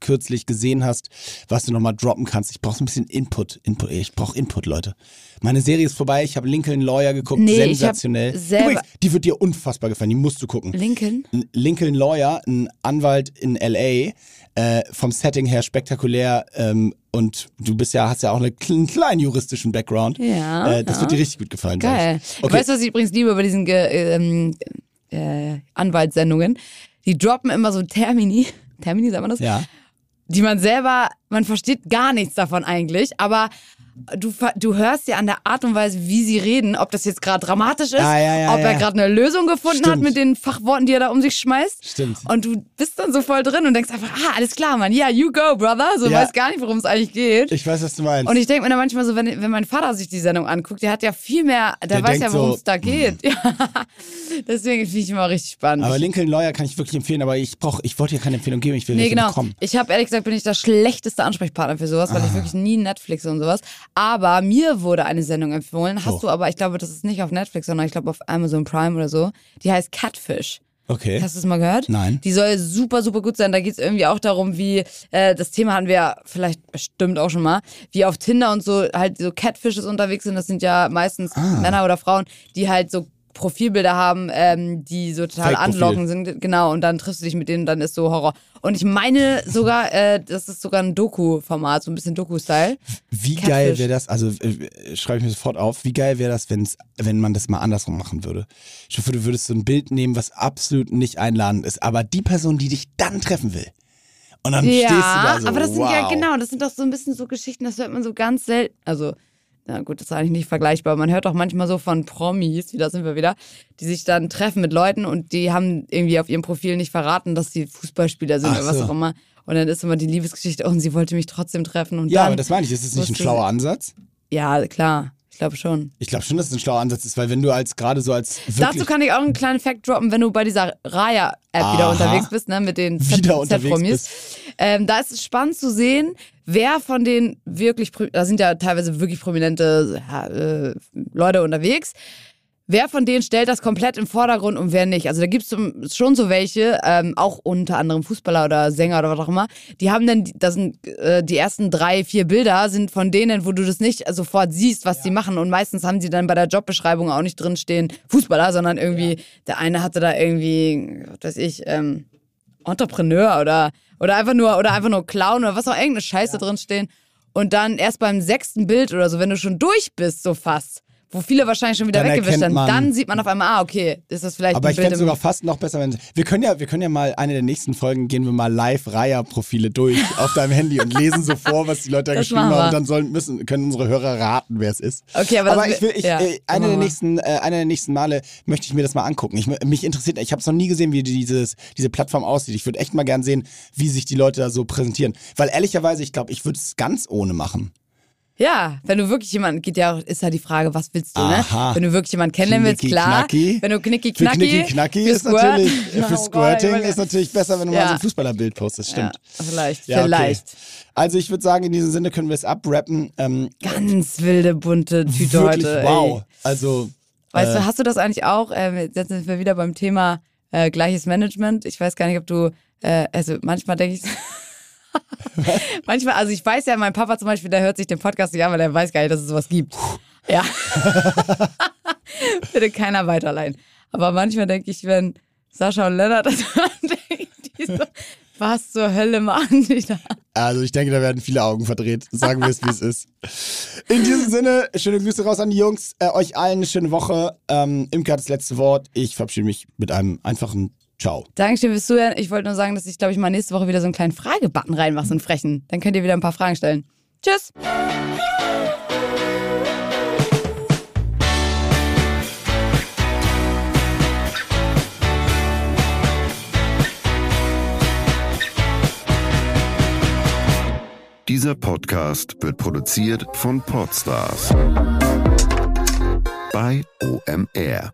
kürzlich gesehen hast, was du nochmal droppen kannst? Ich brauche so ein bisschen Input. Input ich brauche Input, Leute. Meine Serie ist vorbei, ich habe Lincoln Lawyer geguckt, Nee, sensationell. Übrigens, die wird dir unfassbar gefallen, die musst du gucken. Lincoln? Lincoln Lawyer, ein Anwalt in LA, äh, vom Setting her spektakulär ähm, und du bist ja, hast ja auch eine, einen kleinen juristischen Background. Ja, Äh, das ja. wird dir richtig gut gefallen. Geil. Ich. Okay. Weißt du, was ich übrigens liebe bei diesen Ge ähm, äh, Anwaltssendungen? Die droppen immer so Termini. Termini, sagt man das? ja. die man selber, man versteht gar nichts davon eigentlich, aber du, du hörst ja an der Art und Weise, wie sie reden, ob das jetzt gerade dramatisch ist, Ah, ja, ja, ob er ja. gerade eine Lösung gefunden hat Stimmt. mit den Fachworten, die er da um sich schmeißt. Stimmt. Und du bist dann so voll drin und denkst einfach, ah, alles klar, Mann, ja, you go, brother. So Ja. weiß gar nicht, worum es eigentlich geht. Ich weiß, was du meinst. und ich denke mir dann manchmal so, wenn, wenn mein Vater sich die Sendung anguckt, der hat ja viel mehr, der, Der weiß ja, worum so, es da geht. Ja. [LAUGHS] Deswegen finde ich immer richtig spannend. aber Lincoln Lawyer kann ich wirklich empfehlen, aber ich brauch, ich wollte dir keine Empfehlung geben, ich will Nee, welche genau. bekommen. Ich habe ehrlich gesagt, bin ich der schlechteste Ansprechpartner für sowas, weil ich wirklich nie Netflix und sowas. Aber mir wurde eine Sendung empfohlen. Hast Oh. du aber, ich glaube, das ist nicht auf Netflix, sondern ich glaube auf Amazon Prime oder so. Die heißt Catfish. Okay. Hast du es mal gehört? Nein. Die soll super, super gut sein. Da geht es irgendwie auch darum, wie, äh, das Thema hatten wir ja vielleicht bestimmt auch schon mal, wie auf Tinder und so halt so Catfishes unterwegs sind. Das sind ja meistens Ah. Männer oder Frauen, die halt so Profilbilder haben, ähm, die so total anlockend sind. Genau, und dann triffst du dich mit denen, dann ist so Horror. Und ich meine sogar, äh, das ist sogar ein Doku-Format, so ein bisschen Doku-Style. Wie Catfish. geil wäre das, also äh, schreibe ich mir sofort auf, wie geil wäre das, wenn's, wenn man das mal andersrum machen würde. Ich hoffe, du würdest so ein Bild nehmen, was absolut nicht einladend ist, aber die Person, die dich dann treffen will. Und dann stehst du da so, aber das sind ja wow. genau, das sind doch so ein bisschen so Geschichten, das hört man so ganz selten. Also, na gut, das ist eigentlich nicht vergleichbar. Man hört doch manchmal so von Promis, wie da sind wir wieder, die sich dann treffen mit Leuten und die haben irgendwie auf ihrem Profil nicht verraten, dass sie Fußballspieler sind Ach oder was so. auch immer. Und dann ist immer die Liebesgeschichte, oh, und sie wollte mich trotzdem treffen. Und Ja, aber das meine ich, ist das nicht ein schlauer Ansatz? Ja, klar. Ich glaube schon. Ich glaube schon, dass es ein schlauer Ansatz ist, weil wenn du als gerade so als Dazu kann ich auch einen kleinen Fact droppen, wenn du bei dieser Raya-App wieder unterwegs bist, ne, mit den Z- Wieder unterwegs Z-Promis. Ähm, da ist es spannend zu sehen, wer von den wirklich, da sind ja teilweise wirklich prominente ja, äh, Leute unterwegs, wer von denen stellt das komplett im Vordergrund und wer nicht. Also da gibt es schon so welche, ähm, auch unter anderem Fußballer oder Sänger oder was auch immer, die haben dann, das sind äh, die ersten drei, vier Bilder sind von denen, wo du das nicht sofort siehst, was die machen. Und meistens haben sie dann bei der Jobbeschreibung auch nicht drinstehen Fußballer, sondern irgendwie, der eine hatte da irgendwie, was weiß ich, ähm, Entrepreneur oder, oder einfach nur, oder einfach nur Clown oder was auch irgendeine Scheiße drinstehen. Und dann erst beim sechsten Bild oder so, wenn du schon durch bist, so fast, wo viele wahrscheinlich schon wieder Dann weggewischt haben, dann sieht man auf einmal, ah, okay, ist das vielleicht Aber ein ich fände im- sogar fast noch besser, wenn. Wir können ja, wir können ja mal eine der nächsten Folgen gehen wir mal live Raya-Profile durch [LAUGHS] auf deinem Handy und lesen so vor, was die Leute da geschrieben haben. Und dann sollen, müssen, können unsere Hörer raten, wer es ist. Okay, aber das ich will, ich, ja, äh, eine, der nächsten, äh, eine der nächsten Male möchte ich mir das mal angucken. Ich, mich interessiert, ich habe es noch nie gesehen, wie dieses, diese Plattform aussieht. Ich würde echt mal gern sehen, wie sich die Leute da so präsentieren. Weil ehrlicherweise, ich glaube, ich würde es ganz ohne machen. Ja, wenn du wirklich jemanden, geht ja auch, ist ja die Frage, was willst du, Aha. ne? Wenn du wirklich jemanden kennenlernen willst, klar. knacki. Wenn du knicki Für knacki. Knicki Knacki für ist Squirt. natürlich, Oh für Squirting will- ist natürlich besser, wenn du mal Ja. so ein Fußballerbild postest, stimmt. Ja, vielleicht, Ja, okay. vielleicht. Also ich würde sagen, in diesem Sinne können wir es abrappen. Ähm, Ganz wilde, bunte Tüte wirklich, heute. wow. Ey. Also, Weißt äh, du, hast du das eigentlich auch? Ähm, jetzt sind wir wieder beim Thema äh, gleiches Management. Ich weiß gar nicht, ob du, äh, also manchmal denke ich, manchmal, also ich weiß ja, mein Papa zum Beispiel, der hört sich den Podcast nicht an, weil der weiß gar nicht, dass es sowas gibt. Ja. [LAUGHS] Bitte keiner weiterleihen. Aber manchmal denke ich, wenn Sascha und Lennart das [LAUGHS] hören, denken die so, was zur Hölle machen die da? also ich denke, da werden viele Augen verdreht. Sagen wir es, wie es ist. In diesem Sinne, schöne Grüße raus an die Jungs. Äh, euch allen eine schöne Woche. Ähm, Imke hat das letzte Wort. Ich verabschiede mich mit einem einfachen Ciao. Dankeschön fürs Zuhören. Ich wollte nur sagen, dass ich, glaube ich, mal nächste Woche wieder so einen kleinen Fragebutton reinmache, so einen frechen. Dann könnt ihr wieder ein paar Fragen stellen. Tschüss! Dieser Podcast wird produziert von Podstars bei OMR.